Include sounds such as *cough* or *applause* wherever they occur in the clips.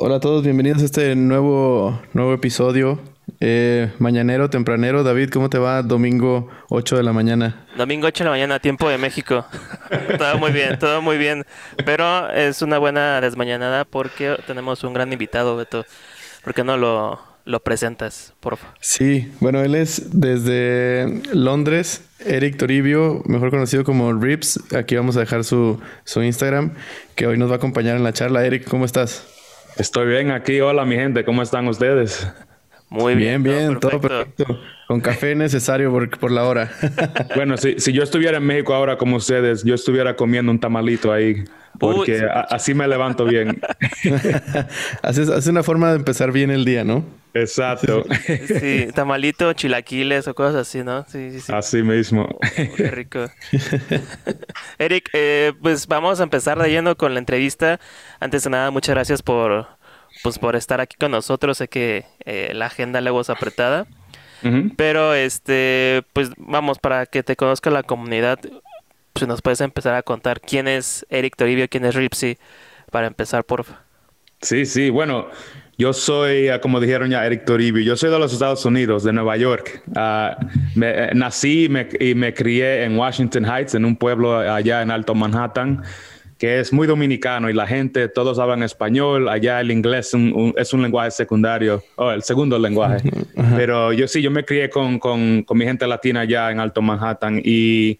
Hola a todos, bienvenidos a este nuevo, nuevo episodio. Eh, mañanero, tempranero. David, ¿cómo te va? Domingo 8 de la mañana. Domingo 8 de la mañana, tiempo de México. *laughs* todo muy bien, todo muy bien. Pero es una buena desmañanada porque tenemos un gran invitado, Beto. ¿Por qué no lo, lo presentas, por favor? Sí, bueno, él es desde Londres, Eric Toribio, mejor conocido como Rips. Aquí vamos a dejar su, su Instagram, que hoy nos va a acompañar en la charla. Eric, ¿cómo estás? Estoy bien aquí. Hola, mi gente. ¿Cómo están ustedes? Muy bien. Bien, todo perfecto. Con café necesario por, por la hora. *laughs* bueno, si, si, yo estuviera en México ahora como ustedes, yo estuviera comiendo un tamalito ahí. Porque así me levanto bien. *laughs* Hace una forma de empezar bien el día, ¿no? Exacto. Sí, tamalito, chilaquiles o cosas así, ¿no? Sí, sí, sí. Así mismo. Oh, qué rico. *laughs* Eric, eh, pues vamos a empezar leyendo con la entrevista. Antes de nada, muchas gracias por, pues, por estar aquí con nosotros. Sé que eh, la agenda luego es apretada. Pero, este, pues vamos, para que te conozca la comunidad, pues nos puedes empezar a contar quién es Eric Toribio, quién es Ripsy, para empezar, por Sí, sí, bueno, yo soy, ah, como dijeron ya, Eric Toribio. Yo soy de los Estados Unidos, de Nueva York. Uh, me, eh, nací me, y me crié en Washington Heights, en un pueblo allá en Alto Manhattan, que es muy dominicano y la gente, todos hablan español. Allá el inglés es un lenguaje secundario, o el segundo lenguaje. Pero yo sí, yo me crié con, con, con mi gente latina allá en Alto Manhattan y,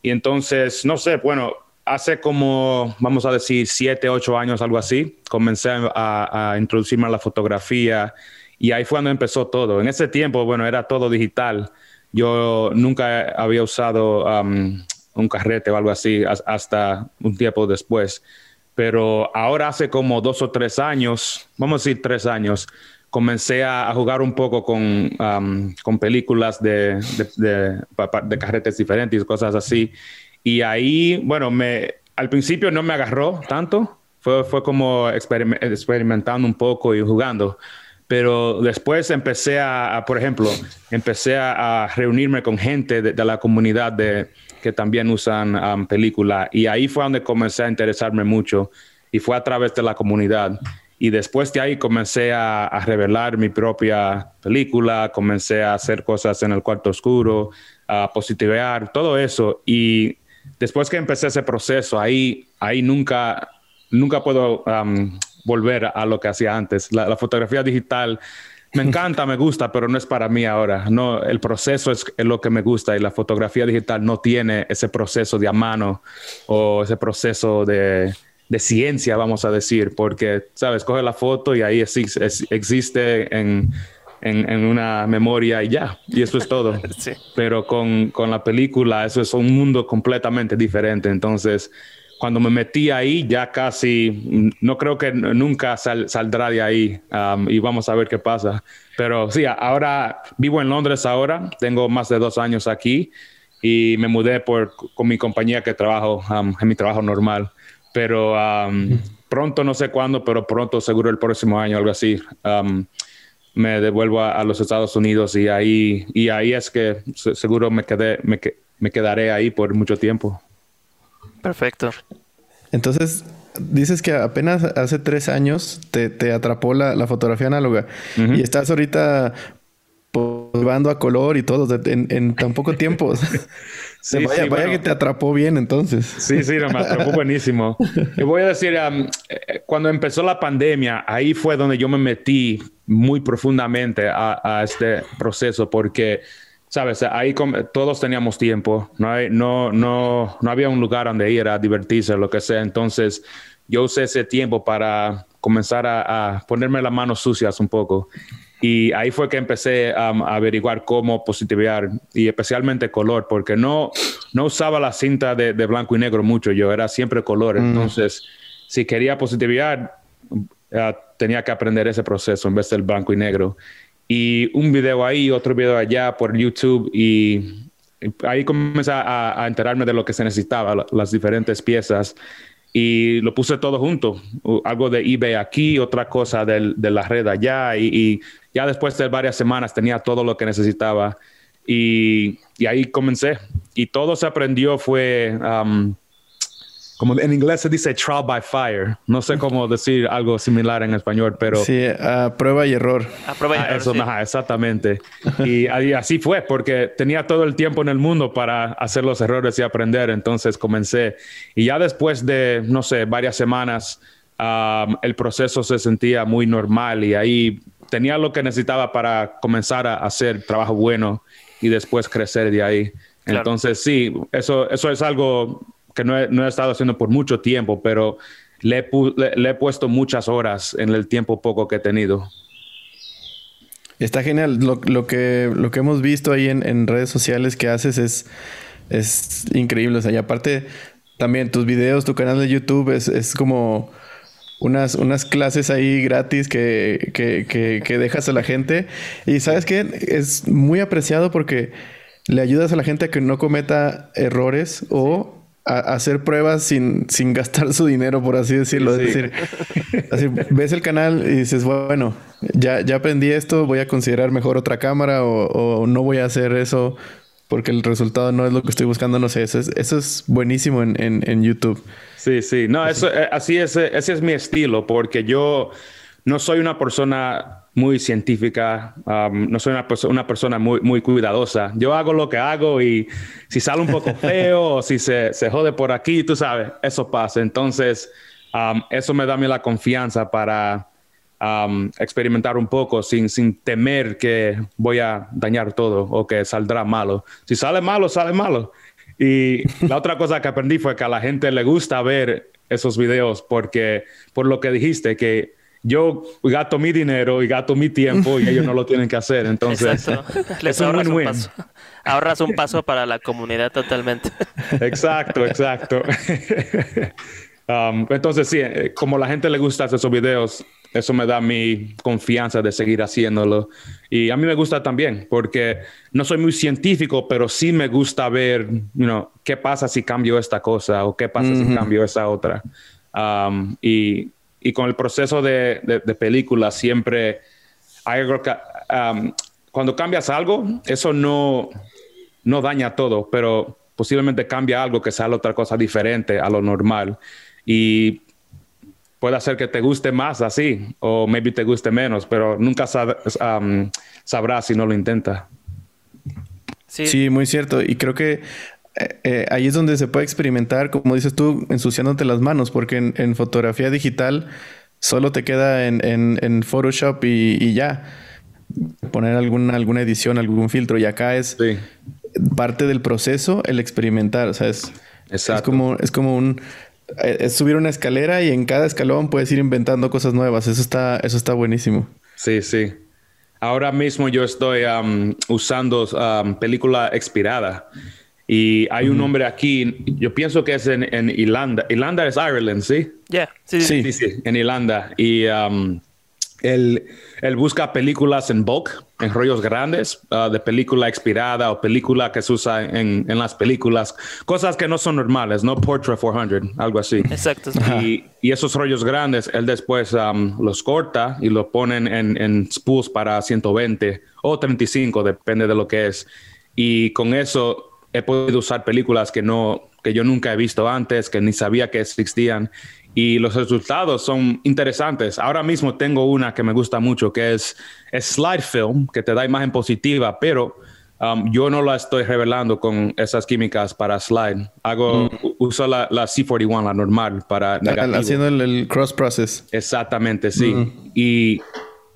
y entonces, no sé, bueno, hace como, vamos a decir, siete, ocho años, algo así, comencé a, introducirme a la fotografía y ahí fue cuando empezó todo. En ese tiempo, bueno, era todo digital. Yo nunca había usado um, un carrete o algo así hasta un tiempo después. Pero ahora hace como dos o tres años, vamos a decir tres años, comencé a, jugar un poco con, con películas de, de, de, carretes diferentes cosas así. Y ahí, bueno, me, al principio no me agarró tanto, fue, fue como experimentando un poco y jugando. Pero después empecé a, por ejemplo, empecé a, reunirme con gente de, la comunidad de, que también usan um, película. Y ahí fue donde comencé a interesarme mucho. Y fue a través de la comunidad. Y después de ahí comencé a, a, revelar mi propia película, comencé a hacer cosas en el cuarto oscuro, a positivear, todo eso. Y después que empecé ese proceso, ahí, ahí nunca, nunca puedo volver a lo que hacía antes. La, fotografía digital me encanta, me gusta, pero no es para mí ahora. No, el proceso es, lo que me gusta y la fotografía digital no tiene ese proceso de a mano o ese proceso de, de ciencia, vamos a decir, porque, sabes, coge la foto y ahí existe en en, una memoria y ya, y eso es todo. *laughs* Pero con, con, la película eso es un mundo completamente diferente. Entonces, cuando me metí ahí, ya casi, no creo que nunca saldrá de ahí um, y vamos a ver qué pasa. Pero sí, ahora vivo en Londres ahora, tengo más de dos años aquí y me mudé por, con mi compañía que trabajo um, en mi trabajo normal. Pero um, pronto, no sé cuándo, pero pronto, seguro el próximo año, algo así me devuelvo a, los Estados Unidos y ahí, y ahí es que seguro me, quedé, me, me quedaré ahí por mucho tiempo. Perfecto. Entonces, dices que apenas hace tres años te, atrapó la, fotografía análoga y estás ahorita llevando a color y todo en, tan poco tiempo. *laughs* Sí, vaya, que te atrapó bien entonces. Sí, sí, me atrapó buenísimo. Y voy a decir, eh, cuando empezó la pandemia, ahí fue donde yo me metí muy profundamente a, este proceso porque, sabes, ahí todos teníamos tiempo, no, hay, no, no, no había un lugar donde ir a divertirse, lo que sea. Entonces, yo usé ese tiempo para comenzar a, a ponerme las manos sucias un poco y ahí fue que empecé a averiguar cómo positivar y especialmente color, porque no, no usaba la cinta de, blanco y negro mucho, yo era siempre color. Mm. Entonces, si quería positivar, tenía que aprender ese proceso en vez del blanco y negro. Y un video ahí, otro video allá por YouTube y ahí comencé a, a enterarme de lo que se necesitaba, las diferentes piezas y lo puse todo junto, algo de eBay aquí, otra cosa de la red allá y, ya después de varias semanas tenía todo lo que necesitaba y, ahí comencé. Y todo se aprendió fue um, como en inglés se dice trial by fire. No sé cómo decir algo similar en español, pero... Sí, a prueba y error. A prueba y ah, error. eso, sí. ajá, exactamente. Y, y así fue, porque tenía todo el tiempo en el mundo para hacer los errores y aprender. Entonces comencé. Y ya después de, no sé, varias semanas, um, el proceso se sentía muy normal y ahí tenía lo que necesitaba para comenzar a hacer trabajo bueno y después crecer de ahí. Claro. Entonces, sí, eso, eso es algo que no he, no he estado haciendo por mucho tiempo, pero le he, le he puesto muchas horas en el tiempo poco que he tenido. Está genial. Lo, lo que, lo que hemos visto ahí en, en redes sociales que haces es, es increíble. O sea, y aparte, también tus videos, tu canal de YouTube es, es como unas, unas clases ahí gratis que, que, que, que dejas a la gente. Y sabes qué? Es muy apreciado porque le ayudas a la gente a que no cometa errores o a, hacer pruebas sin, sin gastar su dinero, por así decirlo. Sí. Es decir, así, ves el canal y dices, bueno, ya, ya aprendí esto, voy a considerar mejor otra cámara o, o no voy a hacer eso porque el resultado no es lo que estoy buscando, no sé, eso es, eso es buenísimo en, en, en YouTube. Sí, sí, no, eso, eh, así es, eh, ese es mi estilo, porque yo no soy una persona muy científica, um, no soy una, perso- una persona muy, muy cuidadosa. Yo hago lo que hago y si sale un poco *laughs* feo o si se, se jode por aquí, tú sabes, eso pasa. Entonces, um, eso me da a mí la confianza para um, experimentar un poco sin, sin temer que voy a dañar todo o que saldrá malo. Si sale malo, sale malo. Y la otra cosa que aprendí fue que a la gente le gusta ver esos videos porque, por lo que dijiste, que yo gasto mi dinero y gasto mi tiempo y ellos no lo tienen que hacer. Entonces. *laughs* Les es un ahorras un win-win. paso. Ahorras un paso para la comunidad totalmente. *laughs* Exacto, exacto. *laughs* Um, entonces, sí, eh, como la gente le gusta hacer esos videos, eso me da mi confianza de seguir haciéndolo. Y a mí me gusta también, porque no soy muy científico, pero sí me gusta ver, you know, qué pasa si cambio esta cosa o qué pasa si cambio esa otra. Um, y, y con el proceso de, de, de película siempre hay algo que, um, cuando cambias algo, eso no, no daña todo, pero posiblemente cambia algo que sale otra cosa diferente a lo normal. Y puede hacer que te guste más así, o maybe te guste menos, pero nunca sab- um, sabrás si no lo intentas. Sí, Sí, muy cierto. Y creo que eh, eh, ahí es donde se puede experimentar, como dices tú, ensuciándote las manos, porque en, en fotografía digital solo te queda en, en- en Photoshop y, y ya. Poner alguna, alguna edición, algún filtro. Y acá es Sí, parte del proceso el experimentar. O sea, es, es como, es como un eh, es subir una escalera y en cada escalón puedes ir inventando cosas nuevas. Eso está, eso está buenísimo. Sí, sí. Ahora mismo yo estoy um, usando um, película expirada. Y hay un hombre aquí, yo pienso que es en, en Irlanda. Irlanda es Ireland, ¿sí? yeah, sí, sí. Sí. Sí, sí, en Irlanda. Y um, él, él busca películas en bulk, en rollos grandes, uh, de película expirada o película que se usa en, en las películas. Cosas que no son normales, no Portrait 400, algo así. Exacto. Y, y esos rollos grandes, él después um, los corta y los ponen en, en spools para 120 o 35, depende de lo que es. Y con eso he podido usar películas que, no, que yo nunca he visto antes, que ni sabía que existían. Y los resultados son interesantes. Ahora mismo tengo una que me gusta mucho, que es, es slide film, que te da imagen positiva, pero um, yo no la estoy revelando con esas químicas para slide. Hago, u- uso la, la C41, la normal, para negativo. Haciendo el, el cross process. Exactamente, sí. Y,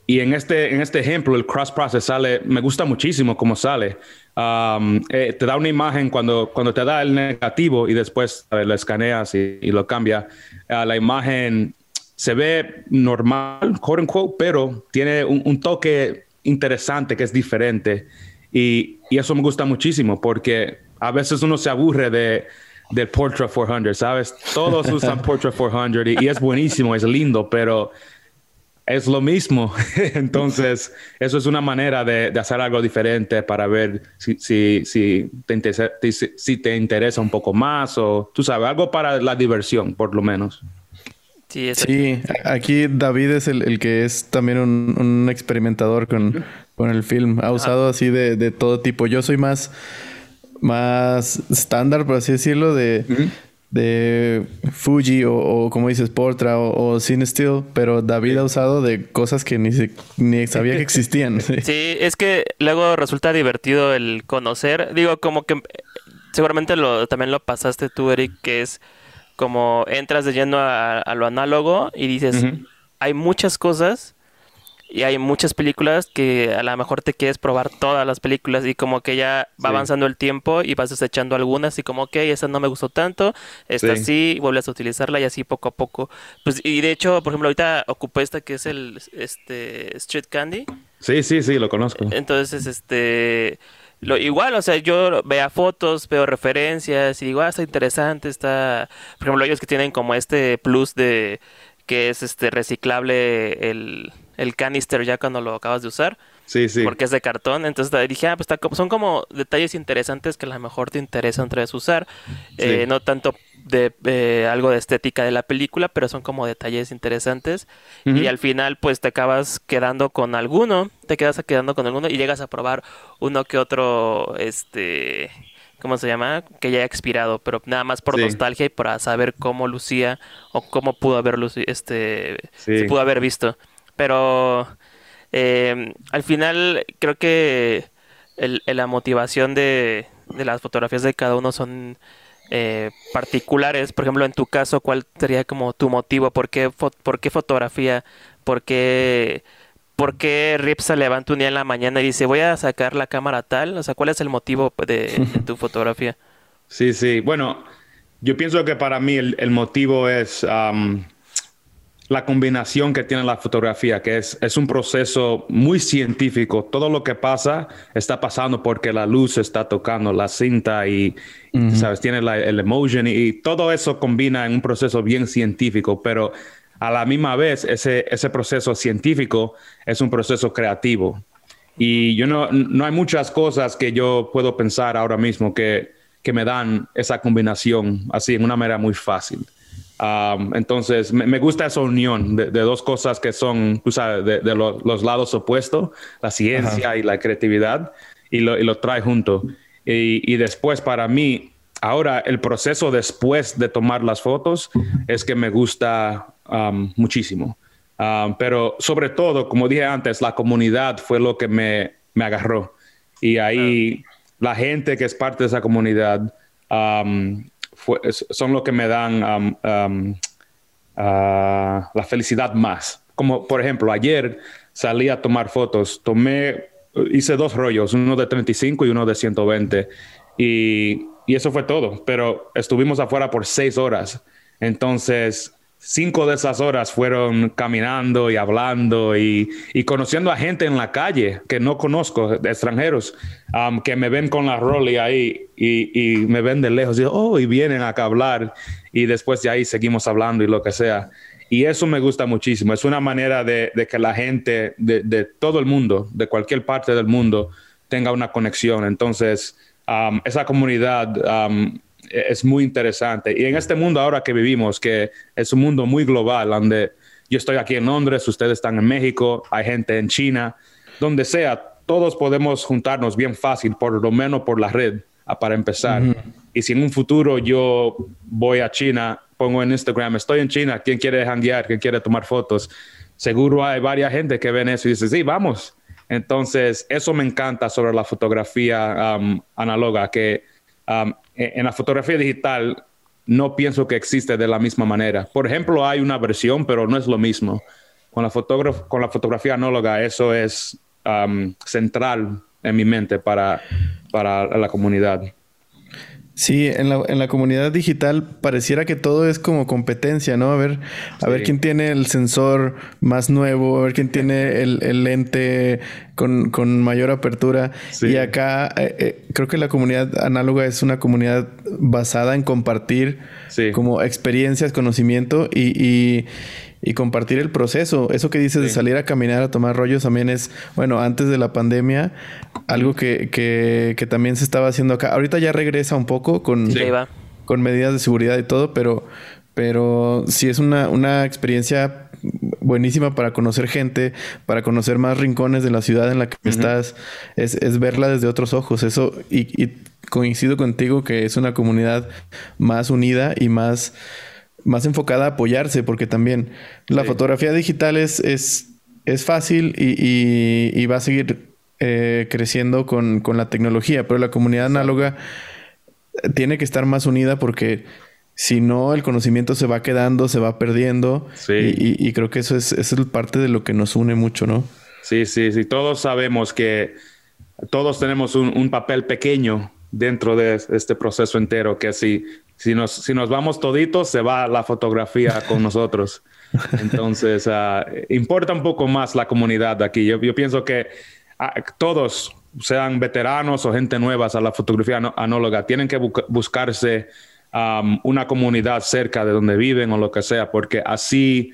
y en, este, en este ejemplo, el cross process sale, me gusta muchísimo cómo sale. Um, eh, te da una imagen cuando, cuando te da el negativo y después lo escaneas y, y lo cambia. ah, la imagen se ve normal, quote unquote, pero tiene un, un toque interesante que es diferente. Y, y eso me gusta muchísimo porque a veces uno se aburre de del Portrait 400, ¿sabes? Todos usan Portrait 400 y, y es buenísimo, es lindo, pero es lo mismo. *laughs* Entonces, eso es una manera de, de hacer algo diferente para ver si, si, si, te interesa, si, si te interesa un poco más o, tú sabes, algo para la diversión, por lo menos. Sí. Sí, aquí David es el, el que es también un, un experimentador con, con el film. Ha usado así de, de todo tipo. Yo soy más, más estándar, por así decirlo, de, de Fuji o, como dices, Portra o, o Cinestill, pero David ha usado de cosas que ni, ni sabía que existían. *laughs* sí, es que luego resulta divertido el conocer. Digo, como que seguramente lo, también lo pasaste tú, Eric, que es como entras de lleno a, lo análogo y dices, hay muchas cosas y hay muchas películas que a lo mejor te quieres probar todas las películas y como que ya va avanzando el tiempo y vas desechando algunas y como, ok, esa no me gustó tanto, esta sí. vuelves a utilizarla y así poco a poco. Pues y de hecho, por ejemplo, ahorita ocupé esta que es el este Street Candy. Sí, sí, sí, lo conozco. Entonces, este lo, igual, o sea, yo veo fotos, veo referencias y digo, ah, está interesante, está, por ejemplo, ellos que tienen como este plus de que es este reciclable el, el canister ya cuando lo acabas de usar. Sí, sí. Porque es de cartón. Entonces dije, ah, pues son como detalles interesantes que a lo mejor te interesa otra vez usar. Eh, no tanto de algo de estética de la película, pero son como detalles interesantes. Y al final, pues te acabas quedando con alguno. Te quedas quedando con alguno y llegas a probar uno que otro, este. ¿Cómo se llama? Que ya ha expirado, pero nada más por nostalgia y para saber cómo lucía o cómo pudo haber este, se pudo haber visto. Pero eh, al final creo que la motivación de, las fotografías de cada uno son eh, particulares. Por ejemplo, en tu caso, ¿cuál sería como tu motivo? ¿Por qué, por qué fotografía? ¿Por qué, ¿Por qué Rip se levanta un día en la mañana y dice, voy a sacar la cámara tal? O sea, ¿cuál es el motivo de, tu *laughs* fotografía? Sí, sí. Bueno, yo pienso que para mí el, motivo es la combinación que tiene la fotografía, que es, es un proceso muy científico. Todo lo que pasa está pasando porque la luz está tocando la cinta y, ¿sabes? Tiene el emotion y, todo eso combina en un proceso bien científico, pero a la misma vez ese, ese proceso científico es un proceso creativo. Y yo no, no hay muchas cosas que yo puedo pensar ahora mismo que, que me dan esa combinación así en una manera muy fácil entonces, me, gusta esa unión de, dos cosas que son, tú sabes, de, los lados opuestos, la ciencia y la creatividad, y lo, trae junto. Y, después, para mí, ahora el proceso después de tomar las fotos es que me gusta muchísimo. pero sobre todo, como dije antes, la comunidad fue lo que me, me agarró. Y ahí la gente que es parte de esa comunidad son lo que me dan ah, la felicidad más. Como por ejemplo, ayer salí a tomar fotos, tomé, hice dos rollos, uno de 35 y uno de 120. Y, y eso fue todo, pero estuvimos afuera por seis horas. Entonces, cinco de esas horas fueron caminando y hablando y, conociendo a gente en la calle que no conozco, extranjeros, que me ven con la Rolly ahí y, me ven de lejos y, oh, y vienen acá a hablar y después de ahí seguimos hablando y lo que sea. Y eso me gusta muchísimo. Es una manera de, que la gente de, todo el mundo, de cualquier parte del mundo, tenga una conexión. Entonces, esa comunidad es muy interesante. Y en este mundo ahora que vivimos, que es un mundo muy global, donde yo estoy aquí en Londres, ustedes están en México, hay gente en China, donde sea, todos podemos juntarnos bien fácil, por lo menos por la red, para empezar. Y si en un futuro yo voy a China, pongo en Instagram, estoy en China, ¿quién quiere hanguear? ¿Quién quiere tomar fotos? Seguro hay varias gente que ven eso y dice, sí, vamos. Entonces, eso me encanta sobre la fotografía um, análoga, que um, en la fotografía digital no pienso que existe de la misma manera. Por ejemplo, hay una versión, pero no es lo mismo. Con la, con la fotografía análoga, eso es central en mi mente para, para la comunidad. Sí, en la, en la comunidad digital pareciera que todo es como competencia, ¿no? A ver, a ver quién tiene el sensor más nuevo, a ver quién *laughs* tiene el, lente con, mayor apertura. Y acá eh, eh, creo que la comunidad análoga es una comunidad basada en compartir como experiencias, conocimiento y y compartir el proceso. Eso que dices de salir a caminar, a tomar rollos, también es, bueno, antes de la pandemia, algo que, que, que también se estaba haciendo acá. Ahorita ya regresa un poco con, con medidas de seguridad y todo, pero, pero sí es una, una experiencia buenísima para conocer gente, para conocer más rincones de la ciudad en la que estás, es, es, verla desde otros ojos. Eso, y, y coincido contigo que es una comunidad más unida y más, más enfocada a apoyarse, porque también la fotografía digital es, es, es fácil y, va a seguir eh, creciendo con, la tecnología, pero la comunidad análoga tiene que estar más unida porque si no, el conocimiento se va quedando, se va perdiendo. Y, creo que eso es, eso es parte de lo que nos une mucho, ¿no? Sí, sí, sí. Todos sabemos que todos tenemos un, papel pequeño dentro de este proceso entero, que si, si, nos, si nos vamos toditos, se va la fotografía con nosotros. *laughs* Entonces, ah, importa un poco más la comunidad de aquí. Yo, yo pienso que ah, todos, sean veteranos o gente nueva a la fotografía anóloga, tienen que buscarse una comunidad cerca de donde viven o lo que sea, porque así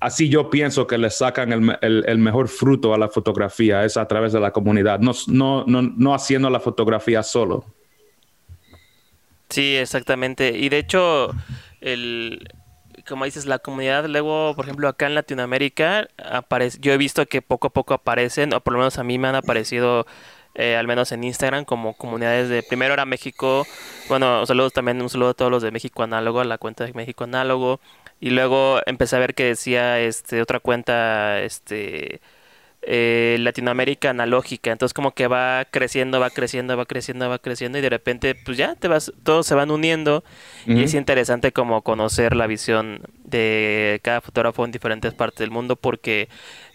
así yo pienso que le sacan el, mejor fruto a la fotografía, es a través de la comunidad, no, no, no, haciendo la fotografía solo. Sí, exactamente. Y de hecho, el, como dices, la comunidad luego, por ejemplo, acá en Latinoamérica, aparece, yo he visto que poco a poco aparecen, o por lo menos a mí me han aparecido, eh, al menos en Instagram, como comunidades de, primero era México, bueno, saludos también, un saludo a todos los de México Análogo, a la cuenta de México Análogo, y luego empecé a ver que decía este otra cuenta este eh, Latinoamérica analógica. Entonces como que va creciendo, va creciendo, va creciendo, va creciendo y de repente pues ya te vas, todos se van uniendo. Y es interesante como conocer la visión de cada fotógrafo en diferentes partes del mundo porque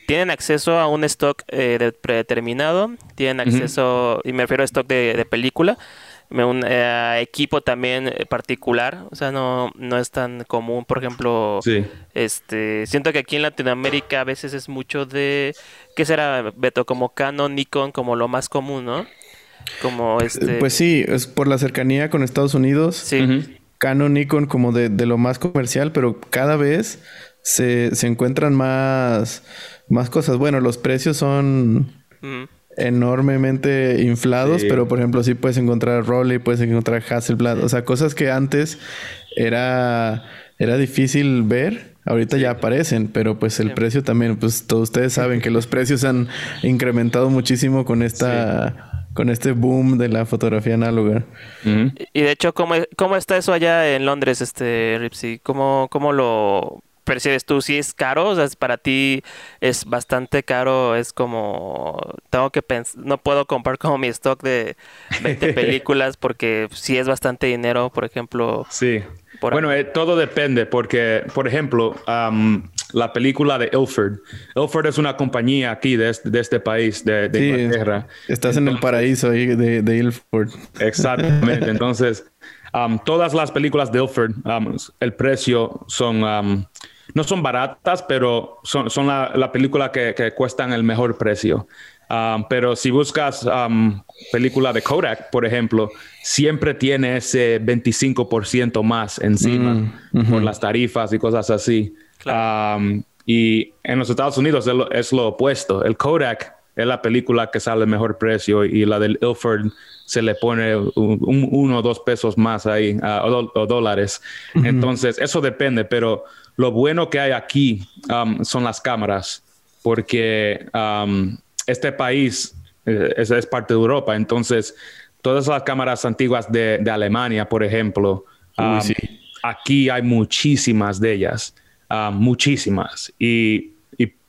tienen acceso a un stock eh, predeterminado, tienen acceso, y me refiero a stock de, de película, un eh, equipo también eh, particular, o sea, no, no es tan común, por ejemplo, este, siento que aquí en Latinoamérica a veces es mucho de, ¿qué será, Beto? Como Canon, Nikon, como lo más común, ¿no? Como este... Pues sí, es por la cercanía con Estados Unidos. Sí. Canon, Nikon como de, lo más comercial, pero cada vez se, se encuentran más, más cosas. Bueno, los precios son enormemente inflados, pero por ejemplo sí puedes encontrar Rolly, puedes encontrar Hasselblad, o sea, cosas que antes era, era difícil ver, ahorita ya aparecen, pero pues el precio también, pues todos ustedes saben que los precios han incrementado muchísimo con esta... Con este boom de la fotografía análoga. Y de hecho, ¿cómo, ¿cómo está eso allá en Londres, este Ripsy? ¿Cómo, ¿Cómo lo percibes tú? Si es caro, o sea, para ti es bastante caro, es como, tengo que pensar, no puedo comprar como mi stock de 20 *laughs* películas porque sí es bastante dinero, por ejemplo. Sí. bueno, eh, todo depende porque, por ejemplo, la película de Ilford. Ilford es una compañía aquí de este, país, de, Inglaterra. Estás en el paraíso ahí de, de Ilford. Exactamente. *laughs* Entonces, todas las películas de Ilford, el precio son no son baratas, pero son, son la, película que, que, cuestan el mejor precio. Um, pero si buscas um, película de Kodak, por ejemplo, siempre tiene ese 25% más encima mm, por las tarifas y cosas así. Um, y en los Estados Unidos es lo, opuesto. El Kodak es la película que sale el mejor precio y la del Ilford se le pone uno o dos pesos más ahí uh, o, dólares. Entonces, eso depende, pero lo bueno que hay aquí um, son las cámaras, porque um, este país eh, es, parte de Europa, entonces todas las cámaras antiguas de, Alemania, por ejemplo, um, aquí hay muchísimas de ellas, muchísimas. Y,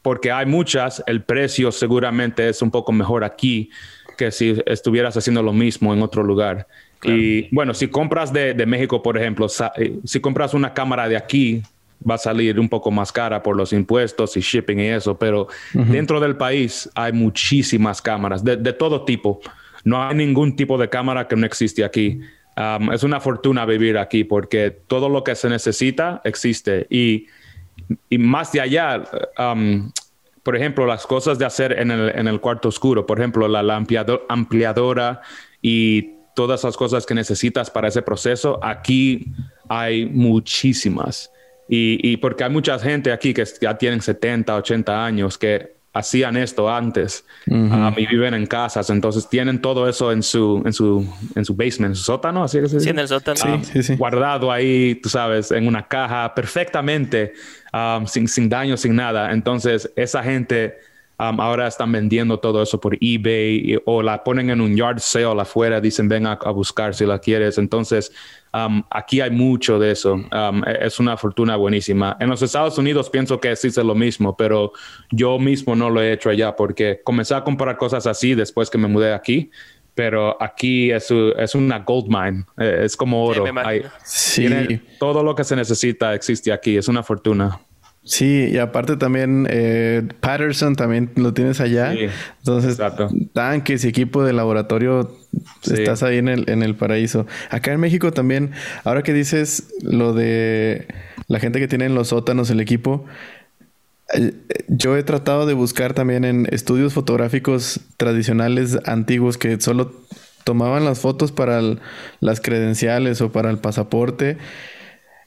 porque hay muchas, el precio seguramente es un poco mejor aquí que si estuvieras haciendo lo mismo en otro lugar. Y bueno, si compras de, de México, por ejemplo, eh, si compras una cámara de aquí, va a salir un poco más cara por los impuestos y shipping y eso, pero dentro del país hay muchísimas cámaras de, todo tipo. No hay ningún tipo de cámara que no existe aquí. Um, es una fortuna vivir aquí porque todo lo que se necesita existe y, y más de allá, um, por ejemplo, las cosas de hacer en el, en el cuarto oscuro, por ejemplo, la, la ampliadora y todas las cosas que necesitas para ese proceso, aquí hay muchísimas. Y, porque hay mucha gente aquí que ya tienen 70, 80 años que hacían esto antes. Um, y viven en casas, entonces tienen todo eso en su, en su, en su basement, en su sótano, así que Sí, en el sótano. Guardado ahí, tú sabes, en una caja perfectamente, um, sin, sin daño, sin nada. Entonces, esa gente Um, ahora están vendiendo todo eso por eBay o la ponen en un yard sale afuera, dicen ven a, buscar si la quieres. Entonces, um, aquí hay mucho de eso. Um, e, es una fortuna buenísima. En los Estados Unidos pienso que existe lo mismo, pero yo mismo no lo he hecho allá porque comencé a comprar cosas así después que me mudé aquí pero aquí es, es una gold mine, eh, es como oro. Sí, todo lo que se necesita existe aquí, es una fortuna. Sí, y aparte también eh, Patterson también lo tienes allá. Entonces, tanques y equipo de laboratorio, estás ahí en el, en el paraíso. Acá en México también, ahora que dices lo de la gente que tiene en los sótanos el equipo, eh, yo he tratado de buscar también en estudios fotográficos tradicionales antiguos que solo tomaban las fotos para las credenciales o para el pasaporte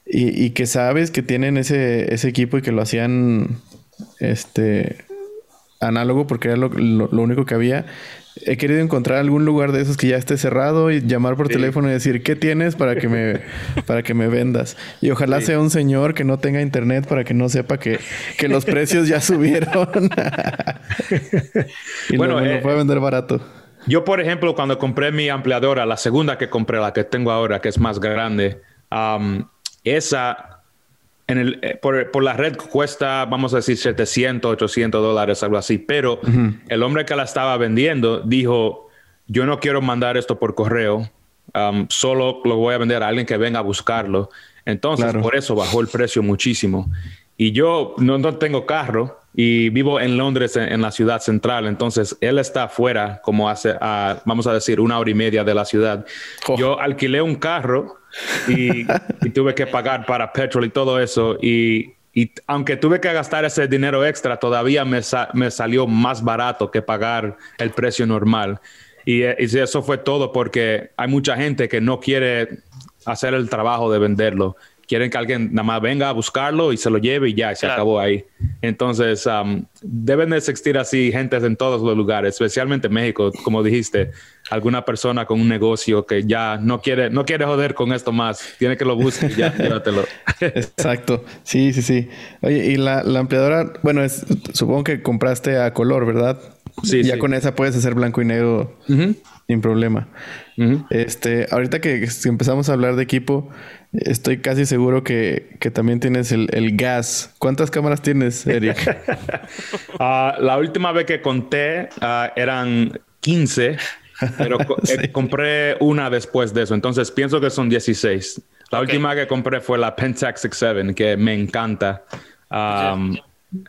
y, que sabes que tienen ese, ese, equipo y que lo hacían este análogo porque era lo, único que había. He querido encontrar algún lugar de esos que ya esté cerrado y llamar por teléfono y decir qué tienes para que me *laughs* para que me vendas. Y ojalá sea un señor que no tenga internet para que no sepa que, que los precios ya subieron. *laughs* y bueno, lo, eh, puede vender barato. Yo, por ejemplo, cuando compré mi ampliadora, la segunda que compré, la que tengo ahora, que es más grande, esa en el, eh, por, la red cuesta, vamos a decir, 700, 800 dólares, algo así. Pero el hombre que la estaba vendiendo dijo, yo no quiero mandar esto por correo, solo lo voy a vender a alguien que venga a buscarlo. Entonces, por eso bajó el precio muchísimo. Y yo no, no tengo carro y vivo en Londres, en, la ciudad central. Entonces, él está afuera, como hace, vamos a decir, una hora y media de la ciudad. Oh. Yo alquilé un carro y, tuve que *laughs* pagar para petrol y todo eso. Y, aunque tuve que gastar ese dinero extra, todavía me, me salió más barato que pagar el precio normal. Y, y, eso fue todo porque hay mucha gente que no quiere hacer el trabajo de venderlo quieren que alguien nada más venga a buscarlo y se lo lleve y ya, se acabó ahí. Entonces, um, deben de existir así gentes en todos los lugares, especialmente en México, como dijiste, alguna persona con un negocio que ya no quiere, no quiere joder con esto más, tiene que lo busque y ya, *laughs* llévatelo. Exacto, sí, sí, sí. Oye, y la, la ampliadora, bueno, es, supongo que compraste a color, ¿verdad? Sí. Ya con esa puedes hacer blanco y negro sin problema. Este, ahorita que empezamos a hablar de equipo, Estoy casi seguro que, también tienes el, gas. ¿Cuántas cámaras tienes, Eric? *laughs* Ah, la última vez que conté ah, eran 15, pero *laughs* eh, compré una después de eso. Entonces pienso que son 16. La última que compré fue la Pentax X7, que me encanta.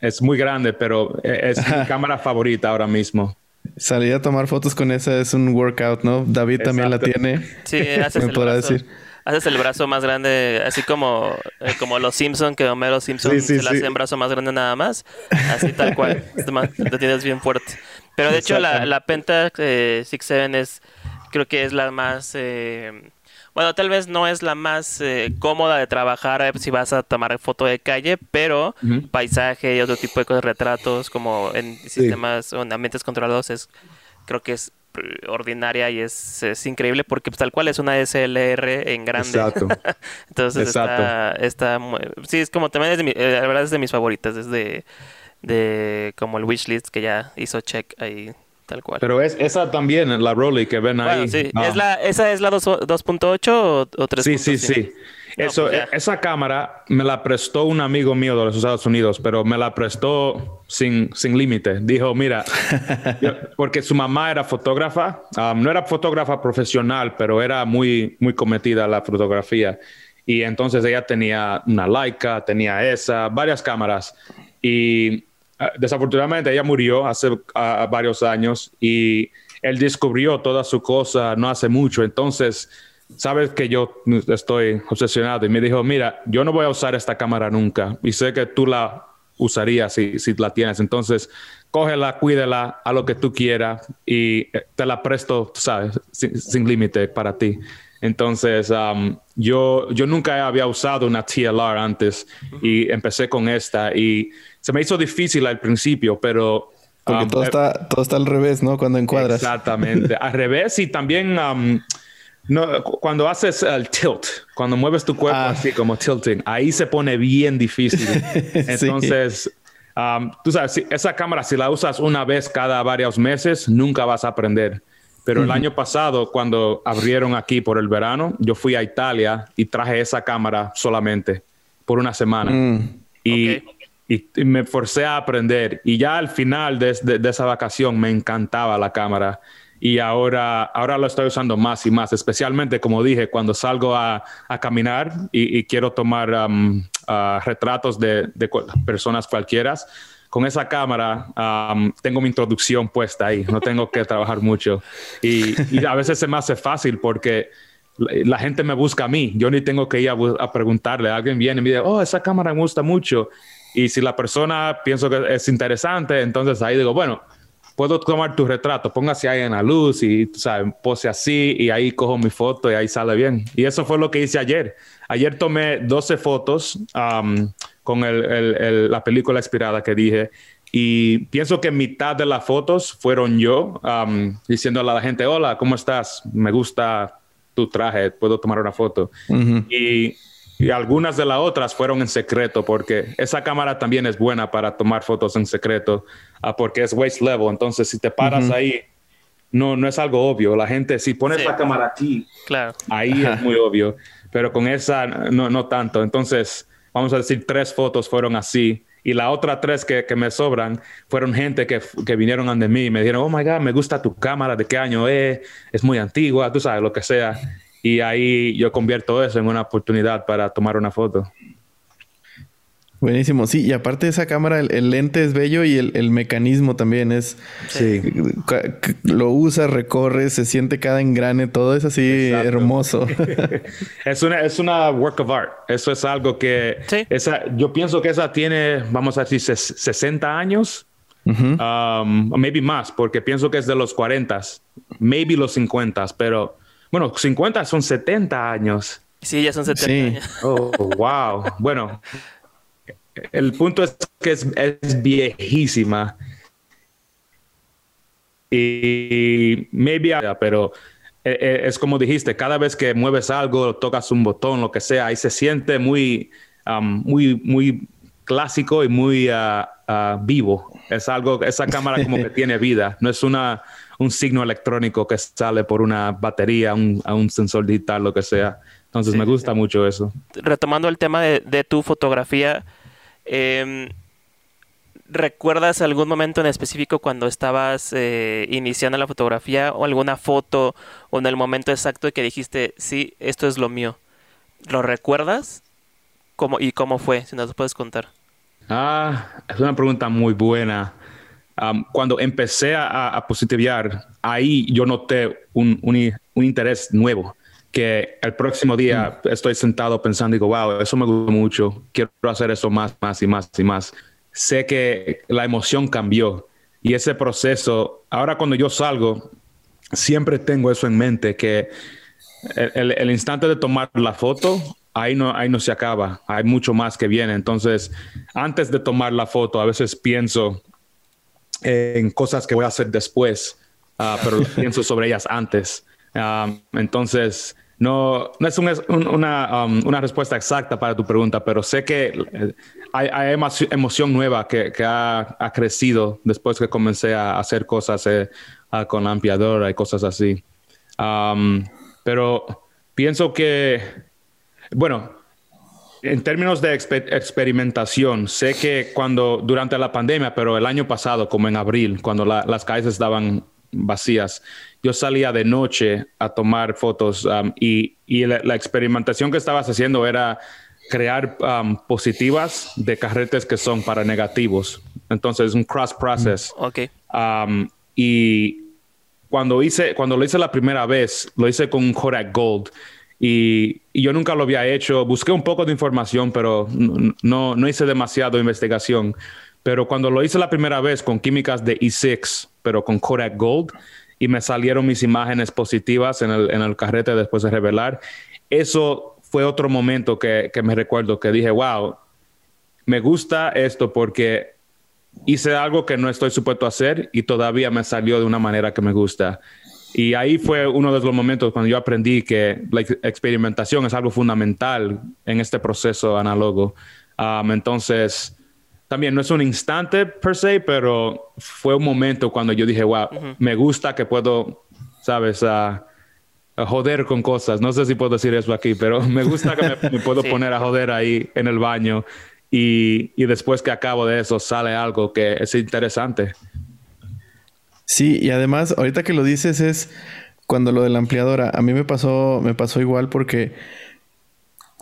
es muy grande, pero e, es mi *laughs* cámara favorita ahora mismo. Salir a tomar fotos con esa es un workout, ¿no? David también la tiene. Sí, *laughs* me podrá decir haces el brazo más grande, así como, eh, como los Simpson, que Homero Simpson se le hace un brazo más grande nada más. Así tal cual. te tienes bien fuerte. Pero de hecho la, la Penta eh, 67 es, creo que es la más... Eh, bueno, tal vez no es la más eh, cómoda de trabajar si vas a tomar foto de calle, pero paisaje y otro tipo de cosas, retratos, como en sistemas o en ambientes controlados, es creo que es ordinaria y es, es increíble porque pues, tal cual es una SLR en grande. Exacto. *laughs* Entonces está, está sí, es como también es de mi, eh, la verdad es de mis favoritas, es de, de como el wishlist que ya hizo check ahí tal cual. Pero es esa también, la Rolly que ven ahí. Sí. Ah. ¿Es la, ¿Esa es la 2.8 o, o 3.5? Sí, sí, sí. Eso, pues esa cámara me la prestó un amigo mío de los Estados Unidos, pero me la prestó sin, sin límite. Dijo, mira, *laughs* porque su mamá era fotógrafa, um, no era fotógrafa profesional, pero era muy, muy cometida la fotografía. Y entonces ella tenía una Leica, tenía esa, varias cámaras. Y desafortunadamente ella murió hace uh, varios años y él descubrió toda su cosa no hace mucho. Entonces sabes que yo estoy obsesionado y me dijo, mira, yo no voy a usar esta cámara nunca y sé que tú la usarías si, si la tienes. Entonces, cógela, cuídela a lo que tú quieras y eh, te la presto, sabes, sin, límite para ti. Entonces, um, yo, yo nunca había usado una TLR antes y empecé con esta y se me hizo difícil al principio, pero... Porque um, todo, eh, está, todo está al revés, ¿no? Cuando encuadras. Exactamente, *laughs* al revés y también... Um, no, cuando haces el tilt, cuando mueves tu cuerpo ah. así como tilting, ahí se pone bien difícil. *laughs* Entonces, Um, tú sabes, esa cámara, si la usas una vez cada varios meses, nunca vas a aprender. Pero el año pasado, cuando abrieron aquí por el verano, yo fui a Italia y traje esa cámara solamente por una semana. Mm. Y, me forcé a aprender. Y ya al final de, esa vacación me encantaba la cámara. Y ahora, ahora lo estoy usando más y más, especialmente como dije, cuando salgo a, caminar y, quiero tomar um, uh, retratos de, de personas cualquiera con esa cámara tengo mi introducción puesta ahí, no tengo que *laughs* trabajar mucho. Y, a veces se me hace fácil porque la gente me busca a mí, yo ni tengo que ir a, preguntarle, alguien viene y me dice, oh, esa cámara me gusta mucho. Y si la persona pienso que es interesante, entonces ahí digo, bueno, puedo tomar tu retrato, póngase ahí en la luz y, sabes, pose así y ahí cojo mi foto y ahí sale bien. Y eso fue lo que hice ayer. Ayer tomé 12 fotos con la película inspirada que dije. Y pienso que mitad de las fotos fueron yo um, diciéndole a la gente, hola, ¿cómo estás? Me gusta tu traje, puedo tomar una foto. y, algunas de las otras fueron en secreto, porque esa cámara también es buena para tomar fotos en secreto, uh, porque es waist level. Entonces, si te paras ahí, no, no es algo obvio. La gente, si pones la cámara aquí, claro. ahí es muy obvio, pero con esa no, no tanto. Entonces, vamos a decir, tres fotos fueron así. Y las otras tres que, que, me sobran fueron gente que, que vinieron ante mí y me dijeron, oh my God, me gusta tu cámara, ¿de qué año es? Es muy antigua, tú sabes, lo que sea. Y ahí yo convierto eso en una oportunidad para tomar una foto. Buenísimo, sí, y aparte de esa cámara, el, lente es bello y el, mecanismo también es. Sí. Lo usa, recorre, se siente cada engrane, todo es así hermoso. *laughs* es, una, es una work of art. Eso es algo que. Esa, yo pienso que esa tiene, vamos a decir, 60 años. um, maybe más, porque pienso que es de los 40, maybe los 50, pero bueno, 50 son 70 años. Sí, ya son 70 años. Oh, wow. Bueno, el punto es que es, viejísima. Y maybe, pero eh, eh, es como dijiste, cada vez que mueves algo, tocas un botón, lo que sea, ahí se siente muy, um, muy, muy clásico y muy uh, uh, vivo. Es algo, esa cámara como que *laughs* tiene vida. No es una, un signo electrónico que sale por una batería, un, a un sensor digital, lo que sea. Entonces me gusta mucho eso. Retomando el tema de, de tu fotografía, Em, ¿Recuerdas algún momento en específico cuando estabas eh, iniciando la fotografía o alguna foto o en el momento exacto que dijiste, sí, esto es lo mío? ¿Lo recuerdas? ¿Cómo, ¿Y cómo fue? Si nos puedes contar. Ah, es una pregunta muy buena. cuando empecé a, a positiviar, ahí yo noté un, un interés nuevo que el próximo día estoy sentado pensando, digo, wow, eso me gustó mucho, quiero hacer eso más, más y más y más. Sé que la emoción cambió y ese proceso, ahora cuando yo salgo, siempre tengo eso en mente, que el, instante de tomar la foto, ahí no, ahí no se acaba, hay mucho más que viene. Entonces, antes de tomar la foto, a veces pienso en cosas que voy a hacer después, ah, pero *laughs* pienso sobre ellas antes. Ah, entonces, no, no es una, um, una, respuesta exacta para tu pregunta, pero sé que eh, hay, hay emoción nueva que, ha, crecido después que comencé a hacer cosas eh, con la ampliadora y cosas así. Um, pero pienso que, bueno, en términos de experimentación, sé que cuando durante la pandemia, pero el año pasado, como en abril, cuando las calles estaban vacías, yo salía de noche a tomar fotos um, y, la, experimentación que estabas haciendo era crear um, positivas de carretes que son para negativos. Entonces, un cross process. Mm, ok. Um, y cuando, hice, cuando lo hice la primera vez, lo hice con un Kodak Gold. Y, yo nunca lo había hecho. Busqué un poco de información, pero no, no hice demasiado investigación. Pero cuando lo hice la primera vez con químicas de E6, pero con Kodak Gold, y me salieron mis imágenes positivas en el, en el carrete después de revelar. Eso fue otro momento que, que me recuerdo que dije, wow, me gusta esto porque hice algo que no estoy supuesto a hacer y todavía me salió de una manera que me gusta. Y ahí fue uno de los momentos cuando yo aprendí que la experimentación es algo fundamental en este proceso análogo. Um, entonces, también no es un instante per se, pero fue un momento cuando yo dije, wow, me gusta que puedo, sabes, a, joder con cosas. No sé si puedo decir eso aquí, pero me gusta que me, *laughs* puedo poner a joder ahí en el baño y, y después que acabo de eso sale algo que es interesante. Sí, y además, ahorita que lo dices es cuando lo de la ampliadora, a mí me pasó, me pasó igual porque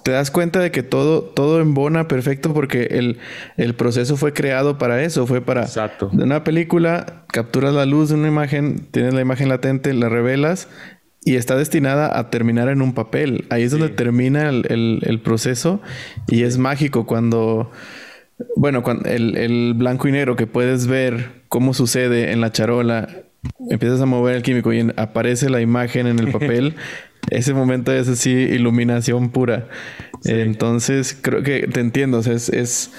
te das cuenta de que todo, todo embona perfecto porque el, el proceso fue creado para eso, fue para Exacto. de una película, capturas la luz de una imagen, tienes la imagen latente, la revelas y está destinada a terminar en un papel. Ahí es donde termina el, el, proceso y es mágico cuando, bueno, cuando el, el blanco y negro que puedes ver cómo sucede en la charola, empiezas a mover el químico y aparece la imagen en el *laughs* papel. Ese momento es así iluminación pura. Entonces, creo que te entiendo. es, es,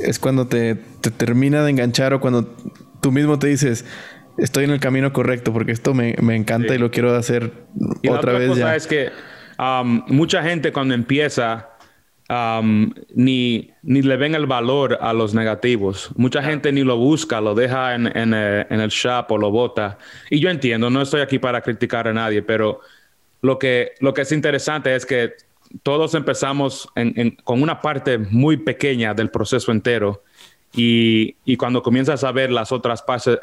es, cuando te, te, termina de enganchar o cuando tú mismo te dices, estoy en el camino correcto porque esto me, me encanta y lo quiero hacer otra, vez. Cosa es que um, mucha gente cuando empieza um, ni, ni le ven el valor a los negativos. Mucha gente ni lo busca, lo deja en, en, eh, en el shop o lo bota. Y yo entiendo, no estoy aquí para criticar a nadie, pero lo que, lo que es interesante es que todos empezamos con una parte muy pequeña del proceso entero y, cuando comienzas a ver las otras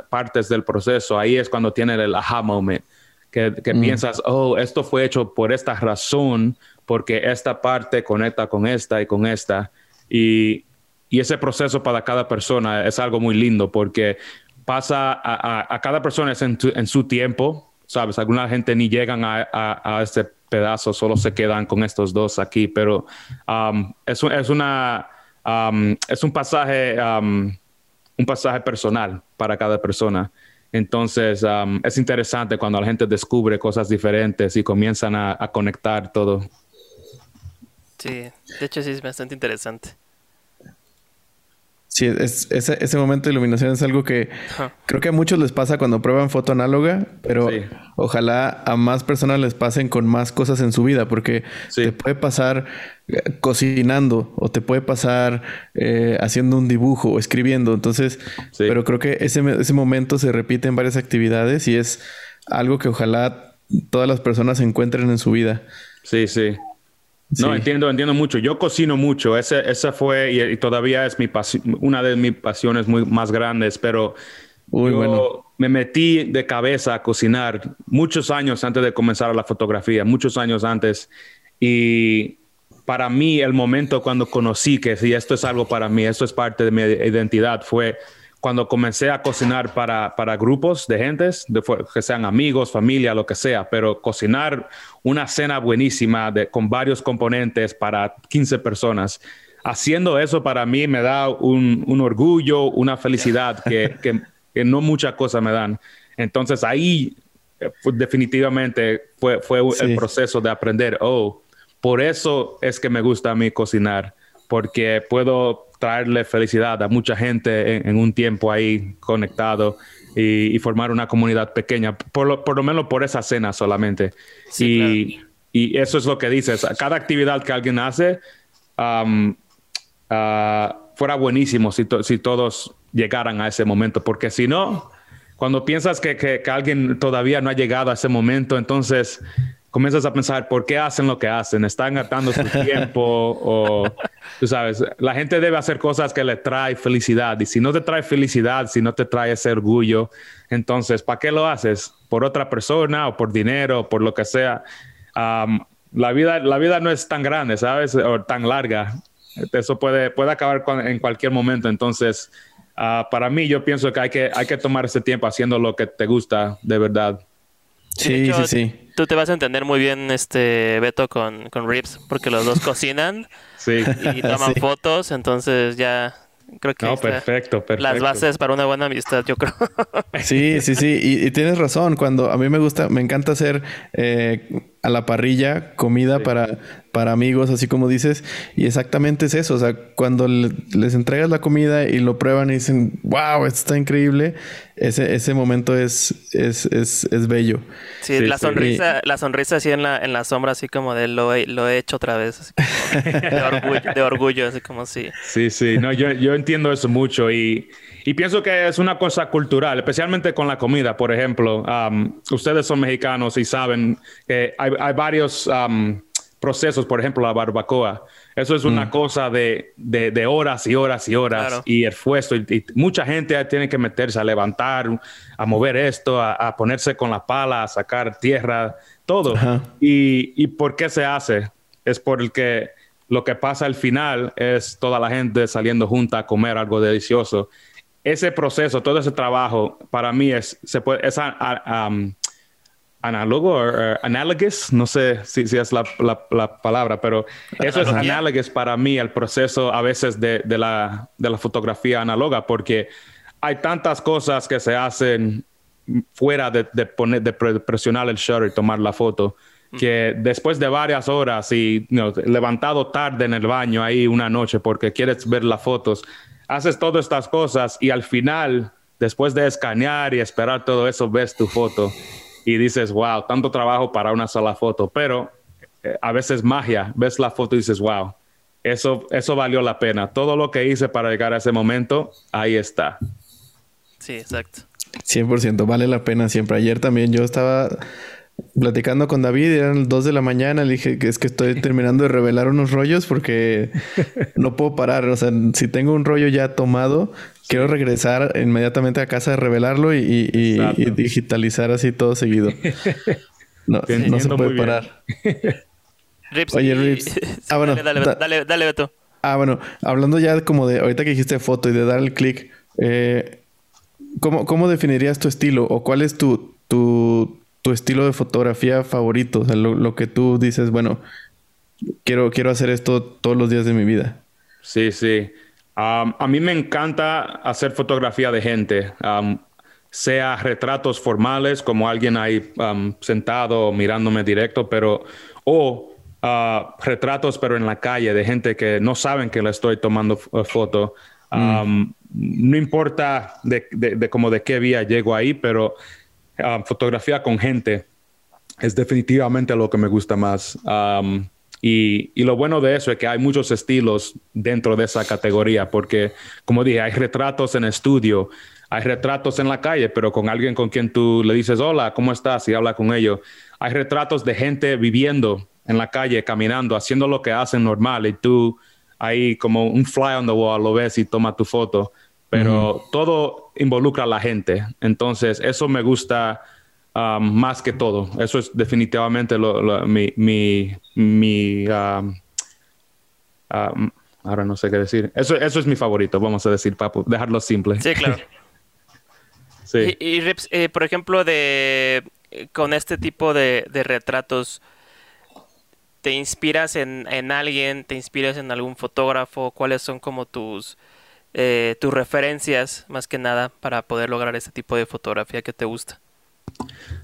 partes del proceso, ahí es cuando tiene el aha moment, que, mm. piensas, oh, esto fue hecho por esta razón, porque esta parte conecta con esta y con esta. Y, ese proceso para cada persona es algo muy lindo porque pasa a, cada persona es en su tiempo, sabes, alguna gente ni llegan a, a, este pedazo, solo se quedan con estos dos aquí, pero um, es, es, una, um, es un pasaje, um, un pasaje personal para cada persona. Entonces, es interesante cuando la gente descubre cosas diferentes y comienzan a, a conectar todo. Sí, de hecho sí es bastante interesante. Sí, es, ese, ese, momento de iluminación es algo que creo que a muchos les pasa cuando prueban foto análoga, pero ojalá a más personas les pasen con más cosas en su vida, porque te puede pasar eh, cocinando o te puede pasar eh, haciendo un dibujo o escribiendo. Entonces, pero creo que ese, ese momento se repite en varias actividades y es algo que ojalá todas las personas encuentren en su vida. Sí, sí. No, entiendo, entiendo mucho. Yo cocino mucho. Ese, esa fue y, todavía es mi una de mis pasiones muy más grandes, pero yo me metí de cabeza a cocinar muchos años antes de comenzar la fotografía, muchos años antes. Y para mí el momento cuando conocí que si esto es algo para mí, esto es parte de mi identidad, fue cuando comencé a cocinar para, para grupos de gentes, de, que sean amigos, familia, lo que sea, pero cocinar una cena buenísima de, con varios componentes para 15 personas, haciendo eso para mí me da un, un orgullo, una felicidad que, que, que, no muchas cosas me dan. Entonces ahí eh, definitivamente fue, fue el proceso de aprender, oh, por eso es que me gusta a mí cocinar, porque puedo traerle felicidad a mucha gente en, un tiempo ahí conectado y, formar una comunidad pequeña, por lo, por lo menos por esa cena solamente. y, y, eso es lo que dices, cada actividad que alguien hace um, uh, fuera buenísimo si, si todos llegaran a ese momento, porque si no, cuando piensas que, que, que alguien todavía no ha llegado a ese momento, entonces comienzas a pensar por qué hacen lo que hacen, están gastando su tiempo o, tú sabes, la gente debe hacer cosas que le trae felicidad y si no te trae felicidad, si no te trae ese orgullo, entonces, ¿para qué lo haces? ¿Por otra persona o por dinero o por lo que sea? la, vida, la vida no es tan grande, ¿sabes? O tan larga. Eso puede, puede acabar en cualquier momento, entonces... Ah, para mí, yo pienso que hay, que hay que tomar ese tiempo haciendo lo que te gusta de verdad. Sí, sí, sí tú te vas a entender muy bien, este Beto, con, con Rips, porque los dos cocinan *laughs* y toman *laughs* fotos, entonces ya creo que no, perfecto, perfecto. las bases para una buena amistad, yo creo. *laughs* sí, sí, sí, y, tienes razón. Cuando a mí me gusta, me encanta hacer eh, a la parrilla, comida para, para amigos, así como dices. Y exactamente es eso. O sea, cuando les entregas la comida y lo prueban y dicen, wow, esto está increíble, ese, ese momento es, es, es, es bello. Sí, la sonrisa, la sonrisa así en la, en la sombra, así como de lo he, lo he hecho otra vez. *laughs* de, orgullo, de orgullo, así como sí. Sí, sí, no, yo, yo entiendo eso mucho y y pienso que es una cosa cultural, especialmente con la comida. Por ejemplo, um, ustedes son mexicanos y saben que hay, varios um, procesos, por ejemplo, la barbacoa. Eso es una mm. cosa de, de, horas y horas y horas y esfuerzo. Y, y, mucha gente tiene que meterse a levantar, a mover esto, a, ponerse con la pala, a sacar tierra, todo. Y, ¿Y por qué se hace? Es porque lo que pasa al final es toda la gente saliendo junta a comer algo delicioso ese proceso, todo ese trabajo, para mí es, se puede, es análogo o analogous, no sé si, si es la, palabra, pero eso es análogo para mí el proceso a veces de, la, de la fotografía análoga, porque hay tantas cosas que se hacen fuera de, poner, de presionar el shutter y tomar la foto, que después de varias horas y levantado tarde en el baño ahí una noche porque quieres ver las fotos, haces todas estas cosas y al final, después de escanear y esperar todo eso, ves tu foto y dices, wow, tanto trabajo para una sola foto, pero eh, a veces magia, ves la foto y dices, wow, eso, eso valió la pena. Todo lo que hice para llegar a ese momento, ahí está. Sí, exacto. 100% vale la pena siempre. Ayer también yo estaba platicando con David, eran las 2 de la mañana, le dije que es que estoy terminando de revelar unos rollos porque *laughs* no puedo parar. O sea, si tengo un rollo ya tomado, quiero regresar inmediatamente a casa a revelarlo y, digitalizar así todo seguido. *laughs* No, se puede parar. *laughs* Oye, Rips. ah, bueno, dale, dale, dale, Beto. Ah, bueno, hablando ya como de ahorita que dijiste foto y de dar el clic, eh, ¿cómo, ¿cómo definirías tu estilo o cuál es tu, tu, tu estilo de fotografía favorito, o sea, lo, que tú dices, bueno, quiero, quiero hacer esto todos los días de mi vida. Sí, sí. a mí me encanta hacer fotografía de gente, sea retratos formales, como alguien ahí sentado mirándome directo, pero o ah, retratos, pero en la calle, de gente que no saben que le estoy tomando foto. Mm. No importa de, de, de, como de qué vía llego ahí, pero Um, fotografía con gente es definitivamente lo que me gusta más. Um, y, y, lo bueno de eso es que hay muchos estilos dentro de esa categoría, porque como dije, hay retratos en estudio, hay retratos en la calle, pero con alguien con quien tú le dices, hola, ¿cómo estás? Y habla con ellos. Hay retratos de gente viviendo en la calle, caminando, haciendo lo que hacen normal, y tú ahí como un fly on the wall lo ves y toma tu foto pero todo involucra a la gente. Entonces, eso me gusta um, más que todo. Eso es definitivamente mi, mi, mi um, um, ahora no sé qué decir. Eso, eso es mi favorito, vamos a decir, papu, dejarlo simple. Sí, claro. *laughs* sí. Y, Rips, eh, por ejemplo, de con este tipo de, de retratos, ¿te inspiras en, en, alguien? ¿Te inspiras en algún fotógrafo? ¿Cuáles son como tus eh, tus referencias más que nada para poder lograr ese tipo de fotografía que te gusta.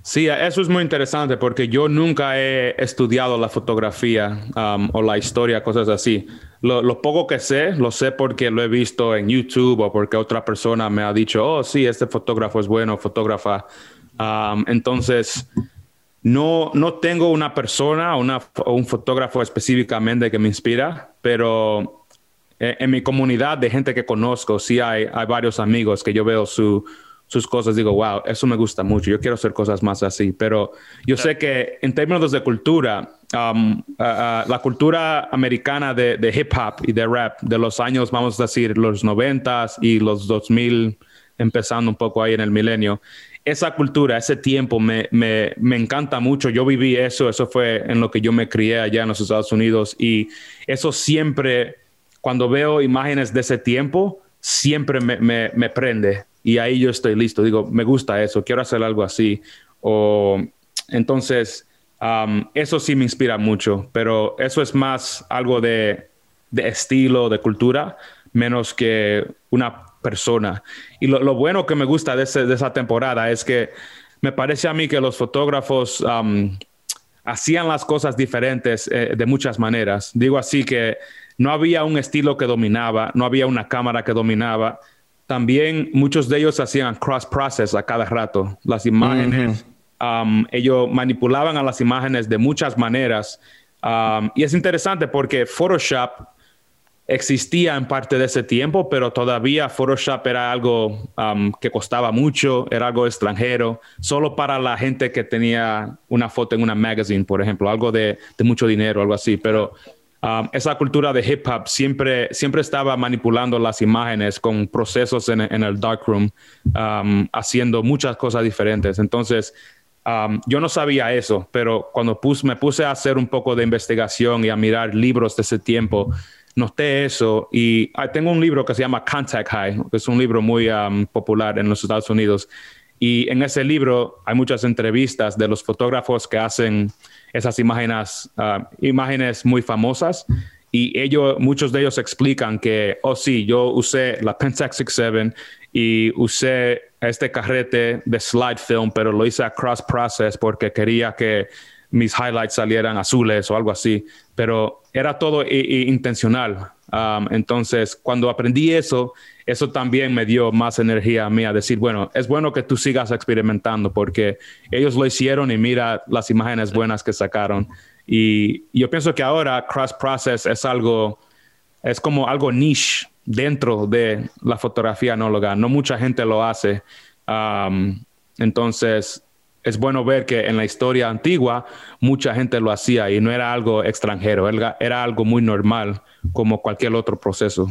Sí, eso es muy interesante porque yo nunca he estudiado la fotografía um, o la historia, cosas así. Lo, poco que sé, lo sé porque lo he visto en YouTube o porque otra persona me ha dicho, oh, sí, este fotógrafo es bueno, fotógrafa. Um, entonces, no, no tengo una persona o un fotógrafo específicamente que me inspira, pero eh, en mi comunidad de gente que conozco, sí hay, hay varios amigos que yo veo su, sus cosas, digo, wow, eso me gusta mucho, yo quiero hacer cosas más así, pero yo sé que en términos de cultura, um, la cultura americana de, de, hip hop y de rap de los años, vamos a decir, los 90 y los 2000, empezando un poco ahí en el milenio, esa cultura, ese tiempo me, me, me, encanta mucho. Yo viví eso, eso fue en lo que yo me crié allá en los Estados Unidos y eso siempre cuando veo imágenes de ese tiempo, siempre me, me, prende y ahí yo estoy listo. Digo, me gusta eso, quiero hacer algo así. O, entonces, eso sí me inspira mucho, pero eso es más algo de, de estilo, de cultura, menos que una persona. Y lo, lo bueno que me gusta de, ese, de, esa temporada es que me parece a mí que los fotógrafos hacían las cosas diferentes eh, de muchas maneras. Digo así que no había un estilo que dominaba, no había una cámara que dominaba. También muchos de ellos hacían cross-process a cada rato. Las imágenes, um, ellos manipulaban a las imágenes de muchas maneras. Um, y es interesante porque Photoshop existía en parte de ese tiempo, pero todavía Photoshop era algo um, que costaba mucho, era algo extranjero, solo para la gente que tenía una foto en una magazine, por ejemplo, algo de, de mucho dinero, algo así. Pero um, esa cultura de hip hop siempre, siempre estaba manipulando las imágenes con procesos en, en el darkroom, um, haciendo muchas cosas diferentes. Entonces, yo no sabía eso, pero cuando me puse a hacer un poco de investigación y a mirar libros de ese tiempo, noté eso y ah, tengo un libro que se llama Contact High, que es un libro muy um, popular en los Estados Unidos. Y en ese libro hay muchas entrevistas de los fotógrafos que hacen esas imágenes, uh, imágenes muy famosas. Y ellos, muchos de ellos explican que, oh sí, yo usé la Pentax 67 y usé este carrete de slide film, pero lo hice a cross process porque quería que mis highlights salieran azules o algo así, pero era todo intencional. Entonces, cuando aprendí eso, eso también me dio más energía a mí a decir, bueno, es bueno que tú sigas experimentando porque ellos lo hicieron y mira las imágenes buenas que sacaron. Y yo pienso que ahora cross process es algo, es como algo niche dentro de la fotografía análoga. No mucha gente lo hace. Entonces, es bueno ver que en la historia antigua mucha gente lo hacía y no era algo extranjero, era, algo muy normal como cualquier otro proceso.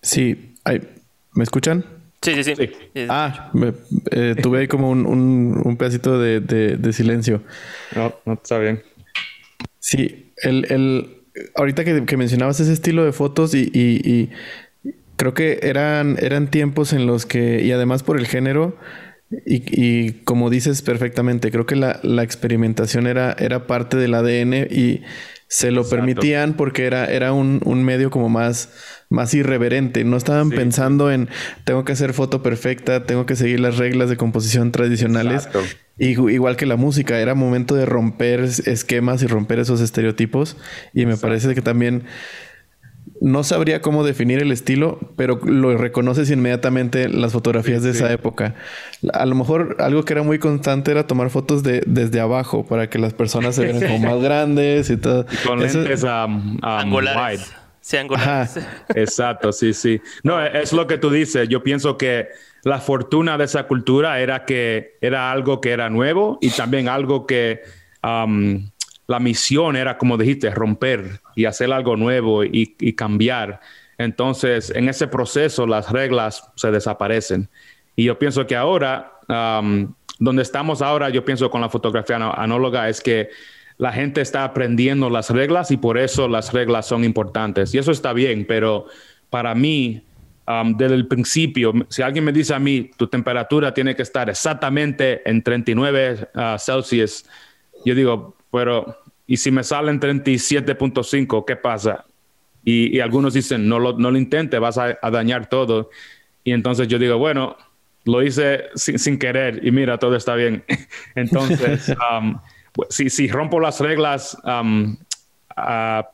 Sí, ¿me escuchan? Sí, sí, sí. Ah, eh, tuve ahí como un, pedacito de, silencio. No, no está bien. Sí, el, ahorita que, mencionabas ese estilo de fotos y creo que eran, eran tiempos en los que, y además por el género, y, como dices perfectamente, creo que la, experimentación era, era parte del ADN y se lo permitían porque era, era un, medio como más, más irreverente. No estaban pensando en tengo que hacer foto perfecta, tengo que seguir las reglas de composición tradicionales. Y, igual que la música, era momento de romper esquemas y romper esos estereotipos. Y me parece que también no sabría cómo definir el estilo, pero lo reconoces inmediatamente las fotografías de esa época. A lo mejor algo que era muy constante era tomar fotos de desde abajo para que las personas se vieran como más *laughs* grandes y todo. con lentes um, um, wide. Sí, angulares. *laughs* Exacto, sí, sí. No, es lo que tú dices. Yo pienso que la fortuna de esa cultura era que era algo que era nuevo y también algo que um, la misión era, como dijiste, romper y hacer algo nuevo y, cambiar. Entonces, en ese proceso, las reglas se desaparecen. Y yo pienso que ahora, donde estamos ahora, yo pienso con la fotografía anóloga, es que la gente está aprendiendo las reglas y por eso las reglas son importantes. Y eso está bien, pero para mí, desde el principio, si alguien me dice a mí, tu temperatura tiene que estar exactamente en 39 uh, Celsius, yo digo, pero y si me salen 37.5, ¿qué pasa? Y, algunos dicen, no lo, no lo intentes, vas a, dañar todo. Y entonces yo digo, bueno, lo hice sin, querer y mira, todo está bien. *laughs* entonces, *laughs* um, si, si, rompo las reglas um,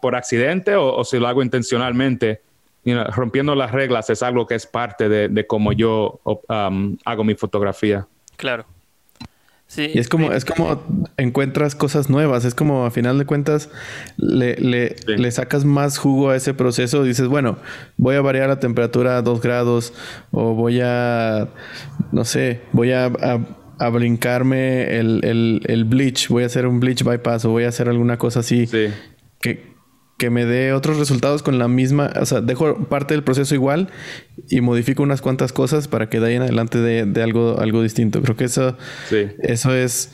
por accidente o, si lo hago intencionalmente, rompiendo las reglas es algo que es parte de, de cómo yo um, hago mi fotografía. Claro y es como, es como encuentras cosas nuevas. Es como a final de cuentas le, le, sacas más jugo a ese proceso. Dices, bueno, voy a variar la temperatura a 2 grados. O voy a. No sé, voy a, a, brincarme el, el, el, bleach. Voy a hacer un bleach bypass. O voy a hacer alguna cosa así. Que, que me dé otros resultados con la misma, o sea, dejo parte del proceso igual y modifico unas cuantas cosas para que de ahí en adelante de, algo, algo distinto. Creo que eso, eso es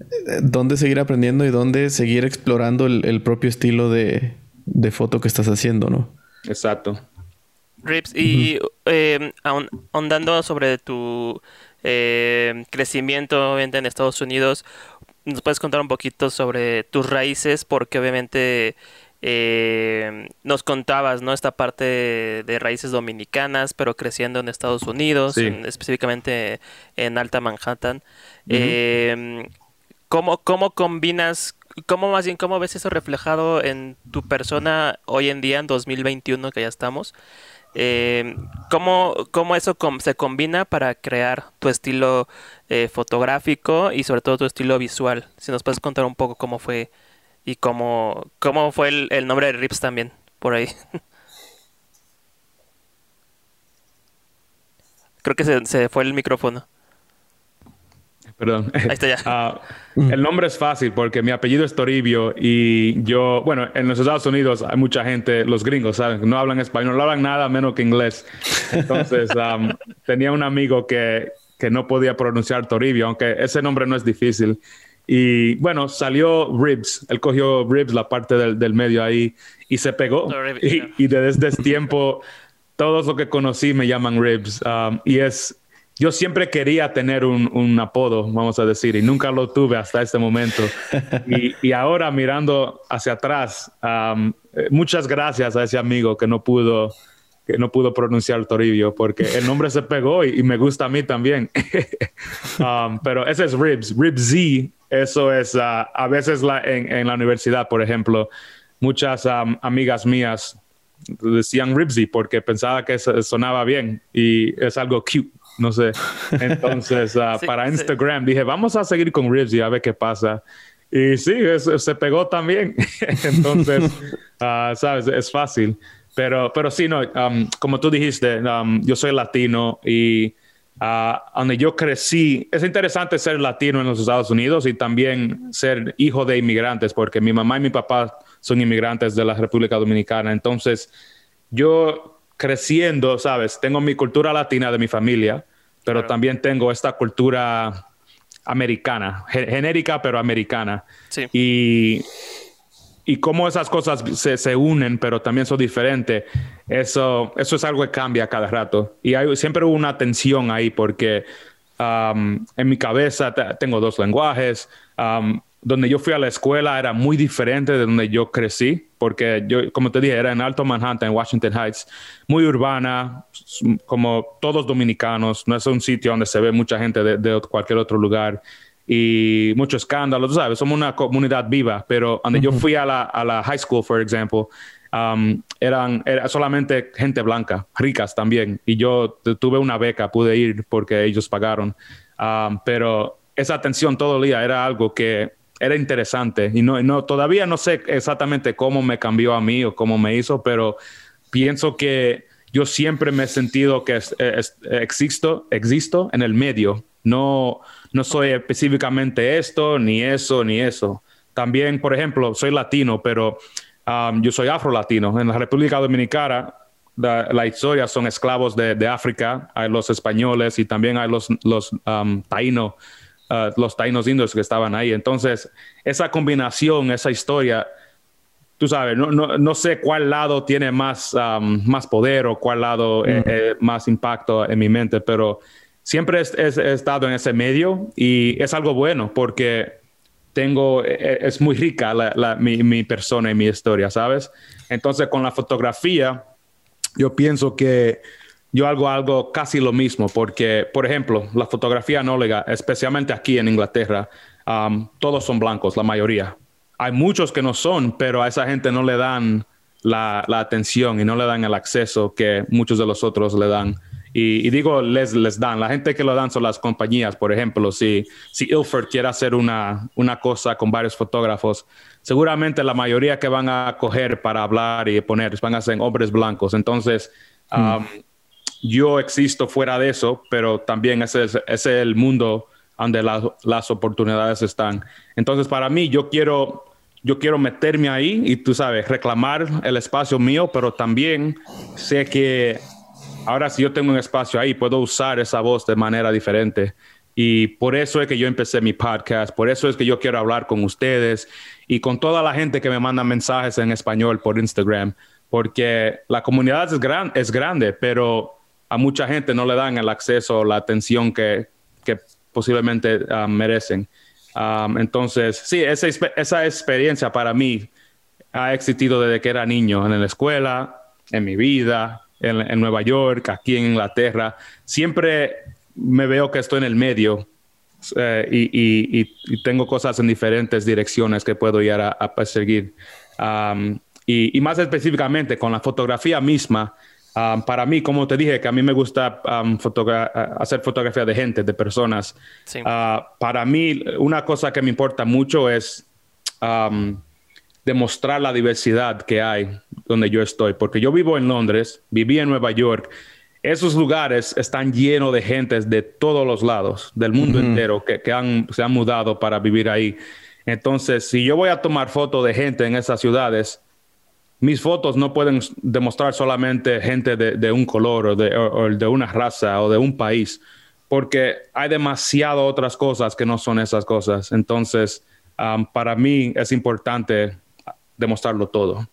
eh, dónde seguir aprendiendo y dónde seguir explorando el, propio estilo de, foto que estás haciendo, ¿no? Exacto. Rips, y eh, ahondando sobre tu eh, crecimiento obviamente en Estados Unidos, ¿nos puedes contar un poquito sobre tus raíces? Porque obviamente Eh, nos contabas, ¿no? Esta parte de, raíces dominicanas, pero creciendo en Estados Unidos, específicamente en Alta Manhattan. Em, ¿cómo, ¿Cómo combinas, cómo más bien, cómo ves eso reflejado en tu persona hoy en día, en 2021, que ya estamos? Eh, ¿cómo, ¿cómo, eso se combina para crear tu estilo eh, fotográfico y sobre todo tu estilo visual? Si nos puedes contar un poco cómo fue y cómo, cómo fue el, nombre de Rips también, por ahí. *laughs* Creo que se, se fue el micrófono. Perdón. Ahí está ya. *laughs* Ah, el nombre es fácil porque mi apellido es Toribio y yo, bueno, en los Estados Unidos hay mucha gente, los gringos, ¿saben? No hablan español, no hablan nada menos que inglés. Entonces, *laughs* tenía un amigo que, que no podía pronunciar Toribio, aunque ese nombre no es difícil. Y bueno, salió Ribs. Él cogió Ribs, la parte del, del medio ahí, y se pegó. y, y, desde ese tiempo, todos los que conocí me llaman Ribs. Um, y es, yo siempre quería tener un, un, apodo, vamos a decir, y nunca lo tuve hasta este momento. *laughs* y, y, ahora mirando hacia atrás, um, eh, muchas gracias a ese amigo que no pudo que no pudo pronunciar Toribio porque el nombre se pegó y, me gusta a mí también. *laughs* um, pero ese es Ribs. Ribs Z eso es, a veces la, en, la universidad, por ejemplo, muchas amigas mías decían Ribsy porque pensaba que sonaba bien y es algo cute, no sé. *laughs* Entonces, ah, para Instagram dije, vamos a seguir con Ribsy a ver qué pasa. Y sí, se pegó también. *laughs* Entonces, *laughs* ah, sabes, es fácil. Pero, pero sí, no, como tú dijiste, yo soy latino y donde yo crecí. Es interesante ser latino en los Estados Unidos y también ser hijo de inmigrantes, porque mi mamá y mi papá son inmigrantes de la República Dominicana. Entonces, yo creciendo, sabes, tengo mi cultura latina de mi familia, pero también tengo esta cultura americana, genérica, pero americana. Sí. Y y cómo esas cosas se, se, unen, pero también son diferentes, eso, eso es algo que cambia cada rato. Y hay, siempre hubo una tensión ahí porque um, en mi cabeza tengo dos lenguajes. Um, donde yo fui a la escuela era muy diferente de donde yo crecí, porque yo, como te dije, era en Alto Manhattan, en Washington Heights, muy urbana, como todos dominicanos, no es un sitio donde se ve mucha gente de, de cualquier otro lugar y mucho escándalo, tú sabes, somos una comunidad viva, pero cuando yo fui a la, a la high school, por ejemplo, um, eran era solamente gente blanca, ricas también, y yo tuve una beca, pude ir porque ellos pagaron, um, pero esa atención todo el día era algo que era interesante y no, no, todavía no sé exactamente cómo me cambió a mí o cómo me hizo, pero pienso que yo siempre me he sentido que existo, existo en el medio, no, no soy específicamente esto, ni eso, ni eso. También, por ejemplo, soy latino, pero um, yo soy afro-latino. En la República Dominicana, la, historia son esclavos de, África, hay los españoles y también hay los, los um, taínos, uh, los taínos indios que estaban ahí. Entonces, esa combinación, esa historia, tú sabes, no, no, no sé cuál lado tiene más, um, más poder o cuál lado eh, eh, más impacto en mi mente, pero siempre he, estado en ese medio y es algo bueno porque tengo, e, e, es muy rica mi, persona y mi historia, ¿sabes? Entonces con la fotografía, yo pienso que yo hago algo casi lo mismo porque, por ejemplo, la fotografía anóloga, especialmente aquí en Inglaterra, um, todos son blancos, la mayoría. Hay muchos que no son, pero a esa gente no le dan la, la atención y no le dan el acceso que muchos de los otros le dan. Y, digo, les, les dan. La gente que lo dan son las compañías, por ejemplo. Si, si Ilford quiere hacer una, una cosa con varios fotógrafos, seguramente la mayoría que van a coger para hablar y poner van a ser hombres blancos. Entonces, hmm. um, yo existo fuera de eso, pero también ese es, ese es el mundo donde las oportunidades están. Entonces, para mí, yo quiero, yo quiero meterme ahí y tú sabes, reclamar el espacio mío, pero también sé que ahora si yo tengo un espacio ahí, puedo usar esa voz de manera diferente. Y por eso es que yo empecé mi podcast, por eso es que yo quiero hablar con ustedes y con toda la gente que me manda mensajes en español por Instagram, porque la comunidad es, gran, es grande, pero a mucha gente no le dan el acceso o la atención que, que posiblemente ah, merecen. Ah, entonces, sí, esa, esa experiencia para mí ha existido desde que era niño, en la escuela, en mi vida, en, Nueva York, aquí en Inglaterra. Siempre me veo que estoy en el medio eh, y, tengo cosas en diferentes direcciones que puedo ir a, perseguir. y, más específicamente con la fotografía misma, para mí, como te dije, que a mí me gusta hacer fotografía de gente, de personas. Ah, para mí, una cosa que me importa mucho es demostrar la diversidad que hay donde yo estoy, porque yo vivo en Londres, viví en Nueva York. Esos lugares están llenos de gente de todos los lados, del mundo entero, que, se han mudado para vivir ahí. Entonces, si yo voy a tomar fotos de gente en esas ciudades, mis fotos no pueden demostrar solamente gente de, un color o de, de, una raza o de un país, porque hay demasiado otras cosas que no son esas cosas. Entonces, um, para mí es importante demostrarlo todo.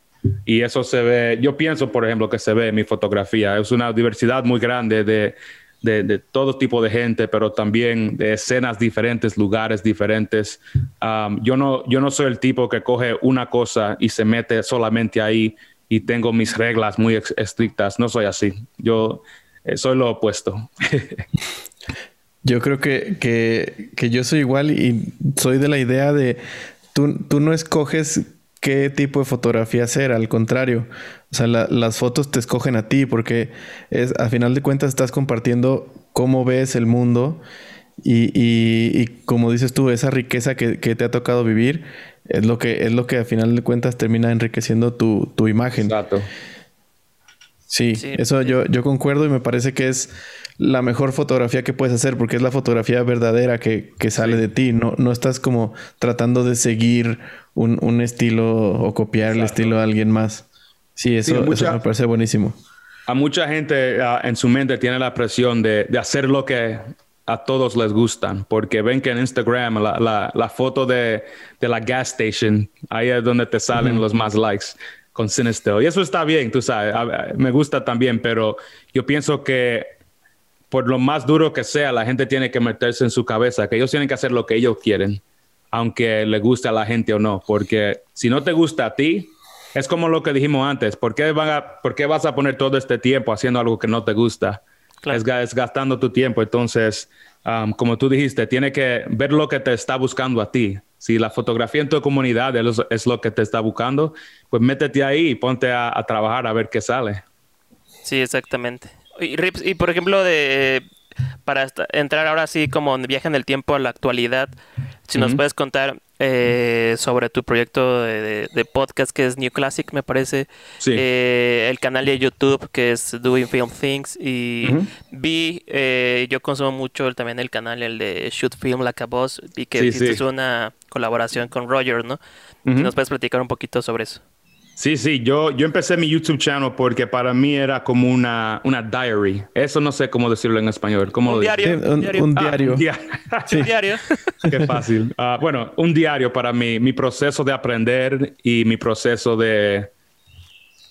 Y eso se ve, yo pienso, por ejemplo, que se ve en mi fotografía. Es una diversidad muy grande de, de, todo tipo de gente, pero también de escenas diferentes, lugares diferentes. Um, yo, no, yo no soy el tipo que coge una cosa y se mete solamente ahí y tengo mis reglas muy estrictas. No soy así. Yo eh, soy lo opuesto. *laughs* yo creo que, que, que, yo soy igual y soy de la idea de tú, tú no escoges qué tipo de fotografía hacer, al contrario. O sea, las fotos te escogen a ti porque es, a final de cuentas estás compartiendo cómo ves el mundo y, como dices tú, esa riqueza que, te ha tocado vivir es lo que, es lo que a final de cuentas termina enriqueciendo tu, imagen. Exacto. Sí, eso Yo, yo concuerdo y me parece que es la mejor fotografía que puedes hacer porque es la fotografía verdadera que, sale de ti. No, no estás como tratando de seguir un, estilo o copiar el estilo de alguien más. Sí, eso, me parece buenísimo. A mucha gente ah, en su mente tiene la presión de, hacer lo que a todos les gustan, porque ven que en Instagram la, foto de, la gas station, ahí es donde te salen los más likes con Sinister. Y eso está bien, tú sabes, me gusta también, pero yo pienso que por lo más duro que sea, la gente tiene que meterse en su cabeza, que ellos tienen que hacer lo que ellos quieren aunque le guste a la gente o no, porque si no te gusta a ti, es como lo que dijimos antes, ¿por qué, por qué vas a poner todo este tiempo haciendo algo que no te gusta? Es, gastando tu tiempo, entonces, um, como tú dijiste, tiene que ver lo que te está buscando a ti. Si la fotografía en tu comunidad es, lo que te está buscando, pues métete ahí y ponte a, trabajar a ver qué sale. Sí, exactamente. Y, y por ejemplo, de para entrar ahora sí como en viaje en el tiempo a la actualidad, si nos puedes contar eh, sobre tu proyecto de, podcast que es New Classic, me parece, eh, el canal de YouTube que es Doing Film Things y vi, eh, yo consumo mucho también el canal, el de Shoot Film Like a Boss, vi que es una colaboración con Roger, ¿no? ¿Nos puedes platicar un poquito sobre eso? Sí, sí, yo, yo empecé mi YouTube channel porque para mí era como una, una diary. Eso no sé cómo decirlo en español. ¿Cómo un, diario, un, diario. un, diario. un diario. Qué fácil. Ah, bueno, un diario para mí, mi proceso de aprender y mi proceso de,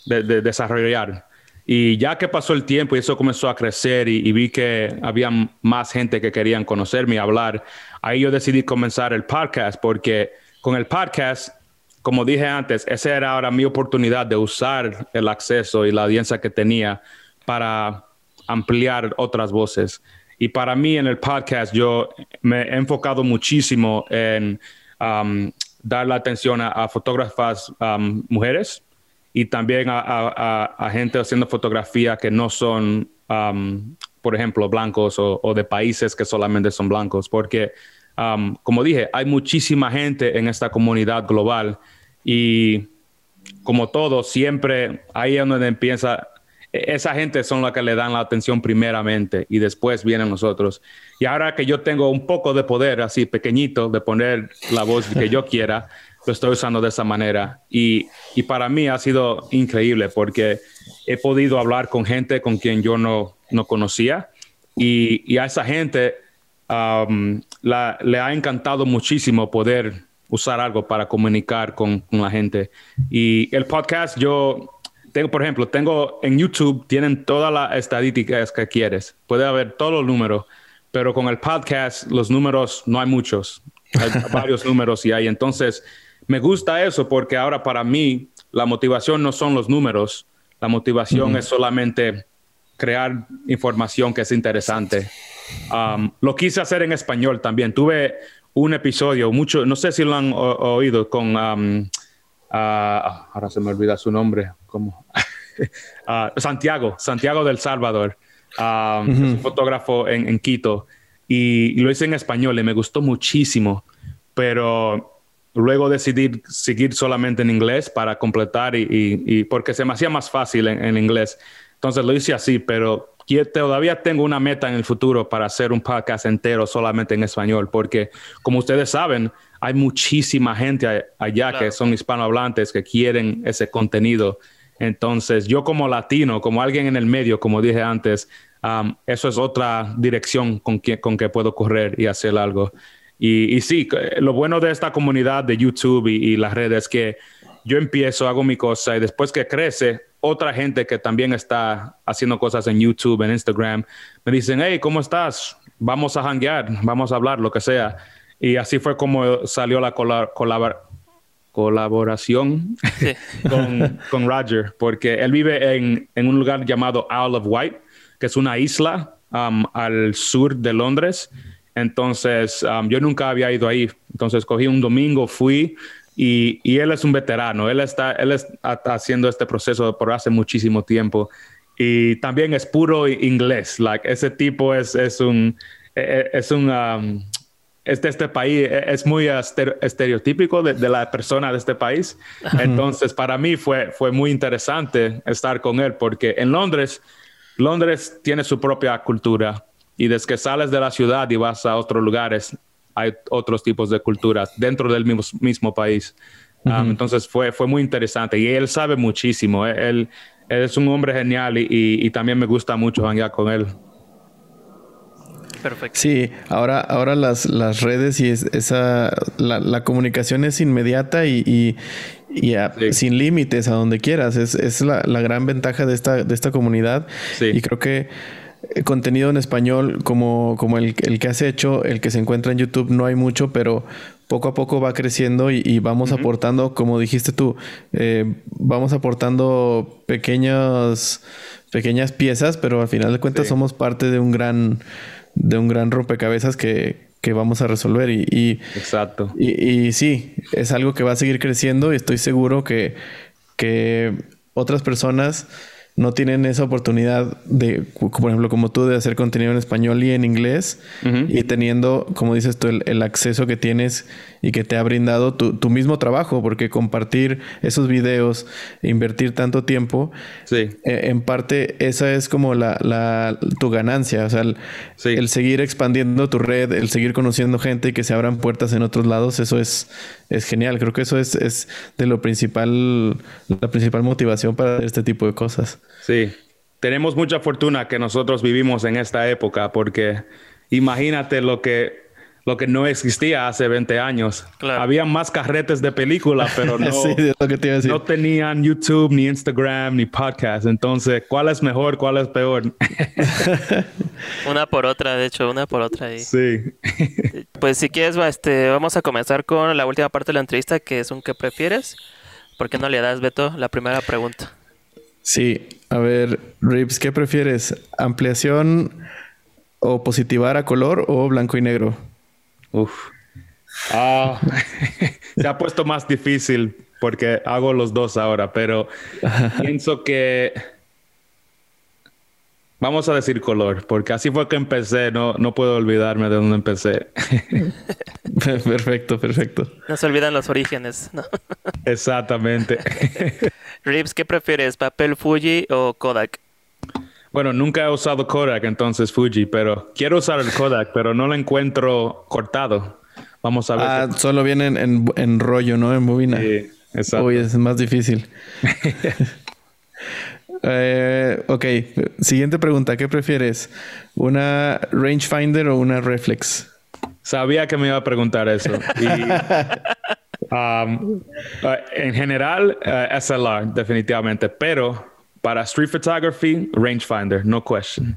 de, desarrollar. Y ya que pasó el tiempo y eso comenzó a crecer y, y, vi que había más gente que querían conocerme y hablar, ahí yo decidí comenzar el podcast porque con el podcast como dije antes, esa era ahora mi oportunidad de usar el acceso y la audiencia que tenía para ampliar otras voces. Y para mí en el podcast yo me he enfocado muchísimo en um, dar la atención a, fotógrafas um, mujeres y también a, gente haciendo fotografía que no son, um, por ejemplo, blancos o, o, de países que solamente son blancos, porque Um, como dije, hay muchísima gente en esta comunidad global y como todo, siempre ahí es donde empieza, e, esa gente son las que le dan la atención primeramente y después vienen nosotros. Y ahora que yo tengo un poco de poder así pequeñito de poner la voz que yo quiera, lo estoy usando de esa manera. Y, y para mí ha sido increíble porque he podido hablar con gente con quien yo no, no conocía y, y a esa gente le ha encantado muchísimo poder usar algo para comunicar con, la gente. Y el podcast, yo tengo, por ejemplo, tengo en YouTube, tienen todas las estadísticas que quieres. Puede haber todos los números, pero con el podcast, los números no hay muchos. Hay *laughs* varios números y hay. Entonces, me gusta eso porque ahora para mí, la motivación no son los números, la motivación es solamente crear información que es interesante. Um, lo quise hacer en español también. Tuve un episodio, mucho, no sé si lo han oído, con, um, ah, ahora se me olvida su nombre, como ah, *laughs* Santiago, Santiago del Salvador, um, un fotógrafo en, Quito, y, lo hice en español y me gustó muchísimo, pero luego decidí seguir solamente en inglés para completar y, porque se me hacía más fácil en, inglés. Entonces lo hice así, pero todavía tengo una meta en el futuro para hacer un podcast entero solamente en español, porque como ustedes saben, hay muchísima gente allá que son hispanohablantes que quieren ese contenido. Entonces, yo como latino, como alguien en el medio, como dije antes, um, eso es otra dirección con que, con que puedo correr y hacer algo. Y, sí, lo bueno de esta comunidad de YouTube y, las redes es que yo empiezo, hago mi cosa y después que crece, otra gente que también está haciendo cosas en YouTube, en Instagram, me dicen, hey, ¿cómo estás? Vamos a hanguear, vamos a hablar, lo que sea. Y así fue como salió la colaboración *laughs* con, Roger, porque él vive en, un lugar llamado Isle of Wight, que es una isla um, al sur de Londres. Entonces, um, yo nunca había ido ahí. Entonces, cogí un domingo, fui y, y él es un veterano. Él está, él está haciendo este proceso por hace muchísimo tiempo. Y también es puro inglés. Like, ese tipo es, es un, e, e, es un, um, de este país, e, es muy estereotípico de, de, la persona de este país. Entonces, para mí fue, fue muy interesante estar con él porque en Londres, Londres tiene su propia cultura y desde que sales de la ciudad y vas a otros lugares, hay otros tipos de culturas dentro del mismo, mismo país. Um, entonces fue, fue muy interesante y él sabe muchísimo. Eh, él, es un hombre genial y, y, también me gusta mucho hangar con él. Perfecto. Sí, ahora, ahora las, las redes y esa la, la, comunicación es inmediata y, y, sin límites a donde quieras. Es, es la, la, gran ventaja de esta, de esta comunidad. Y creo que contenido en español como, como el, el, que has hecho, el que se encuentra en YouTube, no hay mucho, pero poco a poco va creciendo y, vamos aportando, como dijiste tú, eh, vamos aportando pequeñas, pequeñas piezas, pero al final de cuentas somos parte de un gran, de un gran rompecabezas que, que vamos a resolver. Y, y Exacto. Y, y, sí, es algo que va a seguir creciendo y estoy seguro que, que otras personas no tienen esa oportunidad de, por ejemplo, como tú, de hacer contenido en español y en inglés y teniendo, como dices tú, el, acceso que tienes y que te ha brindado tu, mismo trabajo, porque compartir esos videos, invertir tanto tiempo, sí. Eh, en parte esa es como la, tu ganancia, o sea, el, seguir expandiendo tu red, el seguir conociendo gente y que se abran puertas en otros lados, eso es, es genial. Creo que eso es, es de lo principal, la principal motivación para este tipo de cosas. Sí, tenemos mucha fortuna que nosotros vivimos en esta época porque imagínate lo que lo que no existía hace 20 años. Había más carretes de películas, pero *laughs* no, no tenían YouTube, ni Instagram, ni podcast. Entonces, ¿cuál es mejor? ¿Cuál es peor? *laughs* una por otra, de hecho, una por otra. Sí. *laughs* pues si quieres, este, vamos a comenzar con la última parte de la entrevista, que es un ¿qué prefieres? ¿Por qué no le das, Beto, la primera pregunta? Sí, a ver, Rips, ¿qué prefieres? ¿Ampliación o positivar a color o blanco y negro? Uf. Ah, *laughs* se ha puesto más difícil porque hago los dos ahora, pero pienso que Vamos a decir color, porque así fue que empecé, no, no puedo olvidarme de dónde empecé. *laughs* perfecto, perfecto. No se olvidan los orígenes, ¿no? Exactamente. *laughs* Rips, ¿qué prefieres, papel Fuji o Kodak? Bueno, nunca he usado Kodak, entonces Fuji, pero quiero usar el Kodak, pero no lo encuentro cortado. Vamos a ver. Ah, solo viene en, rollo, ¿no? En bobina. Sí, exacto. Uy, es más difícil. *laughs* Eh, ok, siguiente pregunta. ¿Qué prefieres? ¿Una rangefinder o una reflex? Sabía que me iba a preguntar eso. *laughs* Um, uh, en general, uh, SLR, definitivamente. Pero para street photography, rangefinder, no question.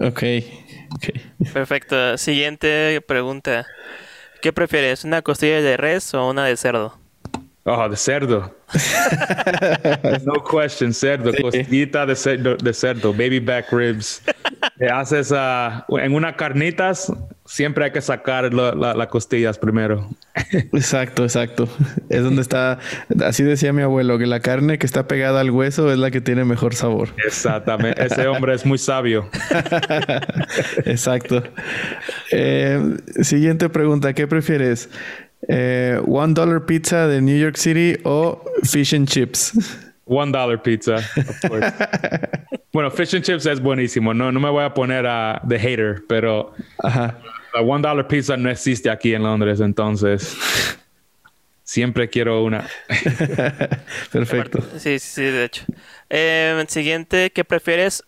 Ok. Perfecto. Siguiente pregunta. ¿Qué prefieres? ¿Una costilla de res o una de cerdo? Oh, de cerdo. *laughs* no question, cerdo. Costillita de cerdo, de cerdo, baby back ribs. Te haces uh, en unas carnitas, siempre hay que sacar las costillas primero. exacto, exacto. Es donde está, así decía mi abuelo, que la carne que está pegada al hueso es la que tiene mejor sabor. Exactamente. Ese hombre es muy sabio. *laughs* exacto. Eh, siguiente pregunta, ¿qué prefieres? Eh, one dollar pizza de New York City o fish and chips. One dollar pizza, of course. *laughs* bueno, fish and chips es buenísimo. No, no me voy a poner a the hater, pero la one dollar pizza no existe aquí en Londres, entonces siempre quiero una. *laughs* Perfecto. Sí, sí, de hecho. Eh, siguiente, ¿qué prefieres?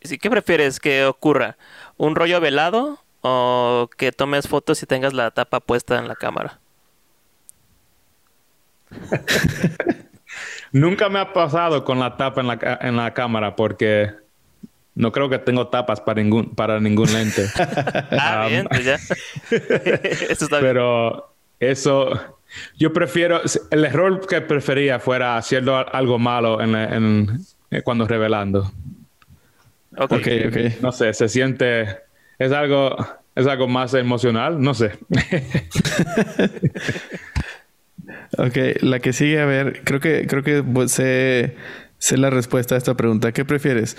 ¿Qué prefieres que ocurra? ¿Un rollo velado o que tomes fotos y tengas la tapa puesta en la cámara? *laughs* Nunca me ha pasado con la tapa en la, en la cámara porque no creo que tengo tapas para ningún, para ningún lente. *laughs* ah, bien, pues ya. *laughs* eso está Pero eso, yo prefiero, el error que prefería fuera haciendo algo malo en, en, eh, cuando revelando. Ok, ok. No sé, se siente, es algo, es algo más emocional, no sé. Ok, la que sigue, a ver, creo que, creo que sé, sé la respuesta a esta pregunta. ¿Qué prefieres?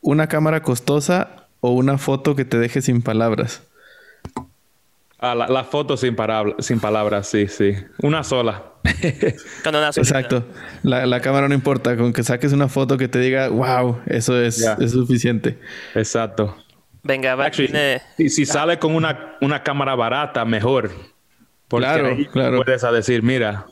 ¿Una cámara costosa o una foto que te deje sin palabras? Ah, la, foto sin, sin palabras, sí, sí. Una sola. *laughs* Exacto. La, cámara no importa, con que saques una foto que te diga, wow, eso es, es suficiente. Exacto. Venga, va. si, sale con una, una cámara barata, mejor. Porque claro, claro. puedes a decir, mira,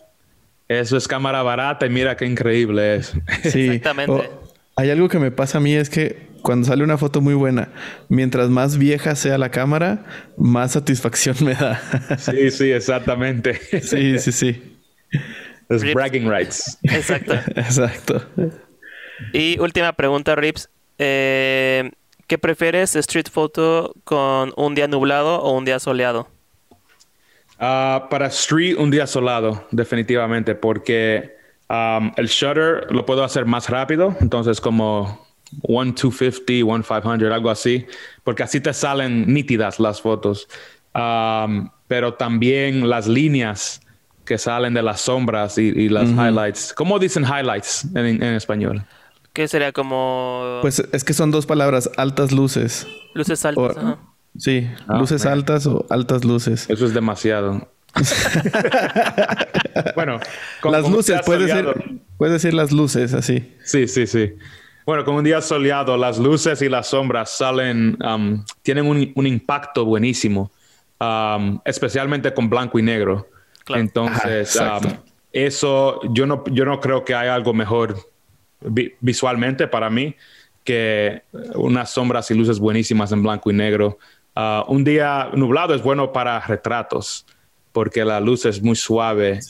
eso es cámara barata y mira qué increíble es. Sí. *laughs* Exactamente. hay algo que me pasa a mí es que cuando sale una foto muy buena, mientras más vieja sea la cámara, más satisfacción me da. *laughs* sí, sí, exactamente. sí, sí, sí. Es bragging rights. Exacto. *laughs* Exacto. Y última pregunta, Rips. Eh, ¿Qué prefieres, street photo con un día nublado o un día soleado? Ah, para Street, un día solado, definitivamente, porque um, el shutter lo puedo hacer más rápido, entonces como 1250, 1500, algo así, porque así te salen nítidas las fotos. Um, pero también las líneas que salen de las sombras y, las highlights. ¿Cómo dicen highlights en, español? ¿Qué sería como...? Pues es que son dos palabras, altas luces. Luces altas, Sí, ah, luces altas o altas luces. Eso es demasiado. *laughs* bueno, las luces, puede ser, puede decir las luces así. Sí, sí, sí. Bueno, con un día soleado, las luces y las sombras salen, um, tienen un, impacto buenísimo, um, especialmente con blanco y negro. Entonces, um, eso yo no, yo no creo que haya algo mejor visualmente para mí que unas sombras y luces buenísimas en blanco y negro. Ah, un día nublado es bueno para retratos porque la luz es muy suave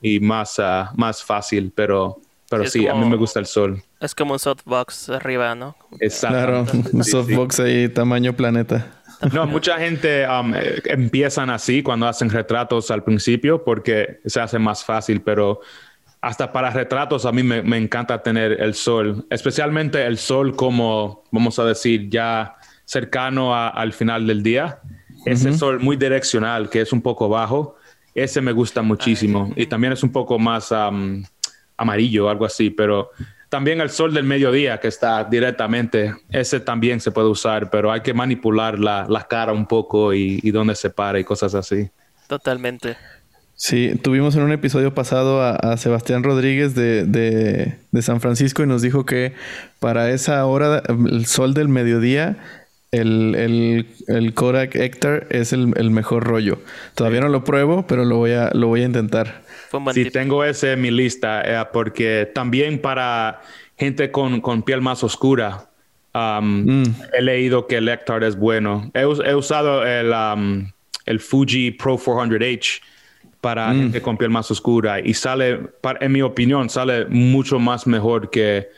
y, más, ah, más fácil, pero, pero sí, a mí me gusta el sol. Es como un softbox arriba, ¿no? Exacto. Claro, un softbox ahí tamaño planeta. No, mucha gente um, eh, empiezan así cuando hacen retratos al principio porque se hace más fácil, pero hasta para retratos a mí me, me, encanta tener el sol, especialmente el sol como, vamos a decir, ya cercano al final del día. Ese sol muy direccional, que es un poco bajo, ese me gusta muchísimo. Y también es un poco más amarillo, algo así, pero también el sol del mediodía que está directamente, ese también se puede usar, pero hay que manipular la, cara un poco y, y dónde se para y cosas así. Totalmente. Sí, tuvimos en un episodio pasado a, Sebastián Rodríguez de, de, San Francisco y nos dijo que para esa hora, el sol del mediodía, el, el, el Kodak Hector es el, mejor rollo. Todavía no lo pruebo, pero lo voy a, lo voy a intentar. Sí, tengo ese en mi lista, eh, porque también para gente con, piel más oscura, um, mm. he leído que el Hector es bueno. He, usado el, um, el Fuji Pro 400H para mm. gente con piel más oscura y sale, en mi opinión, sale mucho más mejor que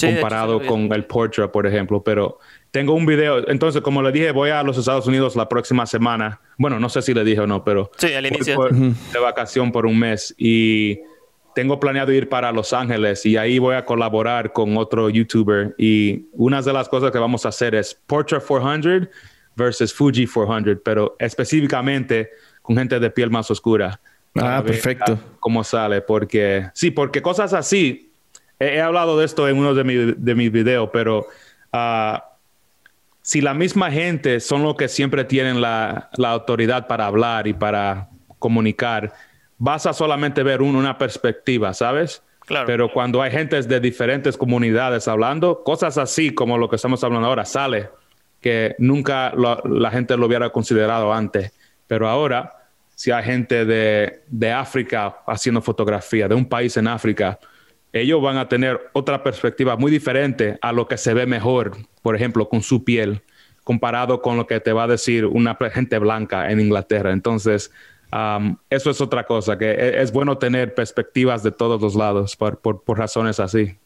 comparado con el Portra, por ejemplo, pero tengo un video, entonces como le dije, voy a los Estados Unidos la próxima semana. Bueno, no sé si le dije o no, pero sí, al inicio. de vacación por un mes y tengo planeado ir para Los Ángeles y ahí voy a colaborar con otro youtuber y una de las cosas que vamos a hacer es Portrait 400 versus Fuji 400, pero específicamente con gente de piel más oscura. Ah, perfecto. ¿Cómo sale? Porque, sí, porque cosas así, he, hablado de esto en uno de, de mis videos, pero uh, si la misma gente son los que siempre tienen la, la autoridad para hablar y para comunicar, vas a solamente ver una perspectiva, ¿sabes? Claro. Pero cuando hay gente de diferentes comunidades hablando, cosas así como lo que estamos hablando ahora, sale que nunca la gente lo hubiera considerado antes. Pero ahora, si hay gente de, de África haciendo fotografía, de un país en África, ellos van a tener otra perspectiva muy diferente a lo que se ve mejor, por ejemplo, con su piel, comparado con lo que te va a decir una gente blanca en Inglaterra. Entonces, eso es otra cosa, que e, es, bueno tener perspectivas de todos los lados por, por, razones así.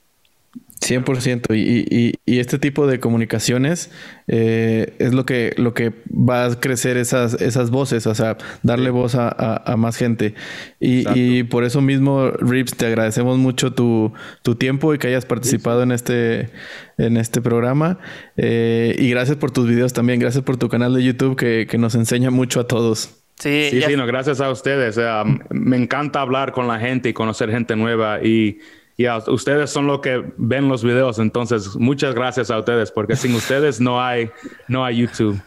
100%. Y, y, este tipo de comunicaciones eh, es lo que, lo que va a crecer esas, esas voces, o sea, darle voz a, más gente. Y, por eso mismo, Rips, te agradecemos mucho tu, tiempo y que hayas participado en este en este programa. Eh, y gracias por tus videos también. Gracias por tu canal de YouTube que, que nos enseña mucho a todos. Sí, sí, no, gracias a ustedes. me encanta hablar con la gente y conocer gente nueva y, y ustedes son los que ven los videos. Entonces, muchas gracias a ustedes porque sin ustedes no hay, no hay YouTube.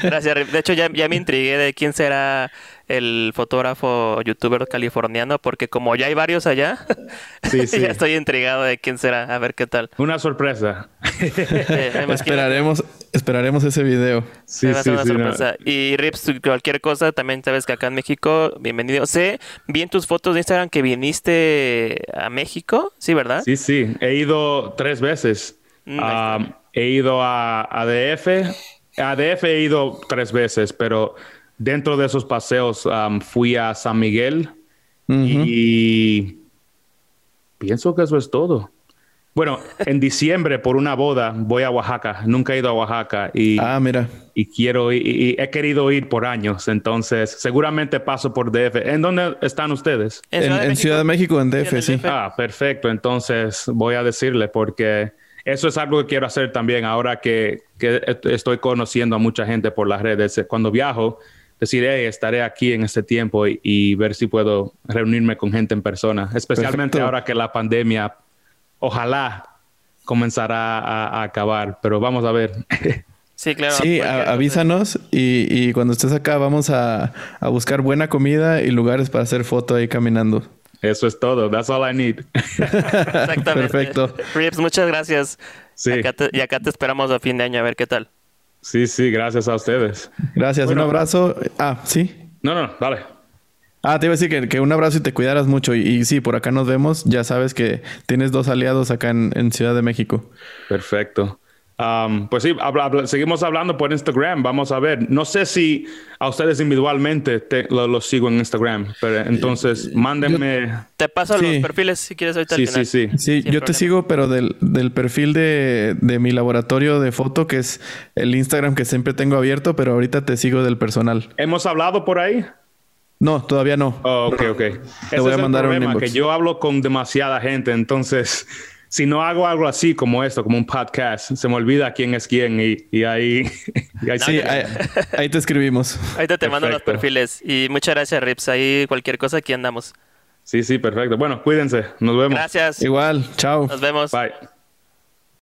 Gracias. De hecho, ya, ya me intrigué de quién será el fotógrafo youtuber californiano, porque como ya hay varios allá, sí, *laughs* sí. ya estoy intrigado de quién será, a ver qué tal. Una sorpresa. *laughs* esperaremos, esperaremos ese video. Sí, sí, una sorpresa. Y Rips, cualquier cosa, también sabes que acá en México, bienvenido. Sé, vi en tus fotos de Instagram que viniste a México, ¿sí, verdad? Sí, sí, he ido tres veces. Mm, he ido a ADF, a ADF he ido tres veces, pero dentro de esos paseos um, fui a San Miguel y pienso que eso es todo. Bueno, en *laughs* diciembre por una boda voy a Oaxaca. Nunca he ido a Oaxaca y, ah, mira. y quiero ir, y he querido ir por años. Entonces, seguramente paso por DF. ¿En dónde están ustedes? En, Ciudad de México, en DF, sí. Ah, perfecto. Entonces voy a decirle porque eso es algo que quiero hacer también ahora que, que estoy conociendo a mucha gente por las redes. Cuando viajo, decir, estaré aquí en este tiempo y, ver si puedo reunirme con gente en persona, especialmente ahora que la pandemia, ojalá comenzará a, acabar, pero vamos a ver. *laughs* Sí, claro. Sí, avísanos y, cuando estés acá vamos a, buscar buena comida y lugares para hacer foto ahí caminando. Eso es todo. That's all I need. *laughs* Exactamente. Perfecto. Rips, muchas gracias. Sí. y acá te esperamos a fin de año a ver qué tal. Sí, sí, gracias a ustedes. Gracias, un abrazo. Ah, sí. No, no, vale. Ah, te iba a decir que, un abrazo y te cuidaras mucho. Y, sí, por acá nos vemos. Ya sabes que tienes dos aliados acá en Ciudad de México. Perfecto pues sí, seguimos hablando por Instagram. Vamos a ver. No sé si a ustedes individualmente los sigo en Instagram, pero entonces mándenme. te paso los perfiles si quieres ahorita. Sí, sí, sí. Sí, yo te sigo, pero del, del perfil de, de, mi laboratorio de foto, que es el Instagram que siempre tengo abierto, pero ahorita te sigo del personal. ¿Hemos hablado por ahí? No, todavía no. Oh, ok, ok. Te voy a mandar un inbox. que yo hablo con demasiada gente, entonces si no hago algo así como esto, como un podcast, se me olvida quién es quién y, ahí... *laughs* sí, ahí, te escribimos. Ahí te, mando los perfiles. Y muchas gracias, Rips. Ahí cualquier cosa, aquí andamos. Sí, sí, perfecto. Bueno, cuídense. Nos vemos. Gracias. Igual. Chao. Nos vemos. Bye.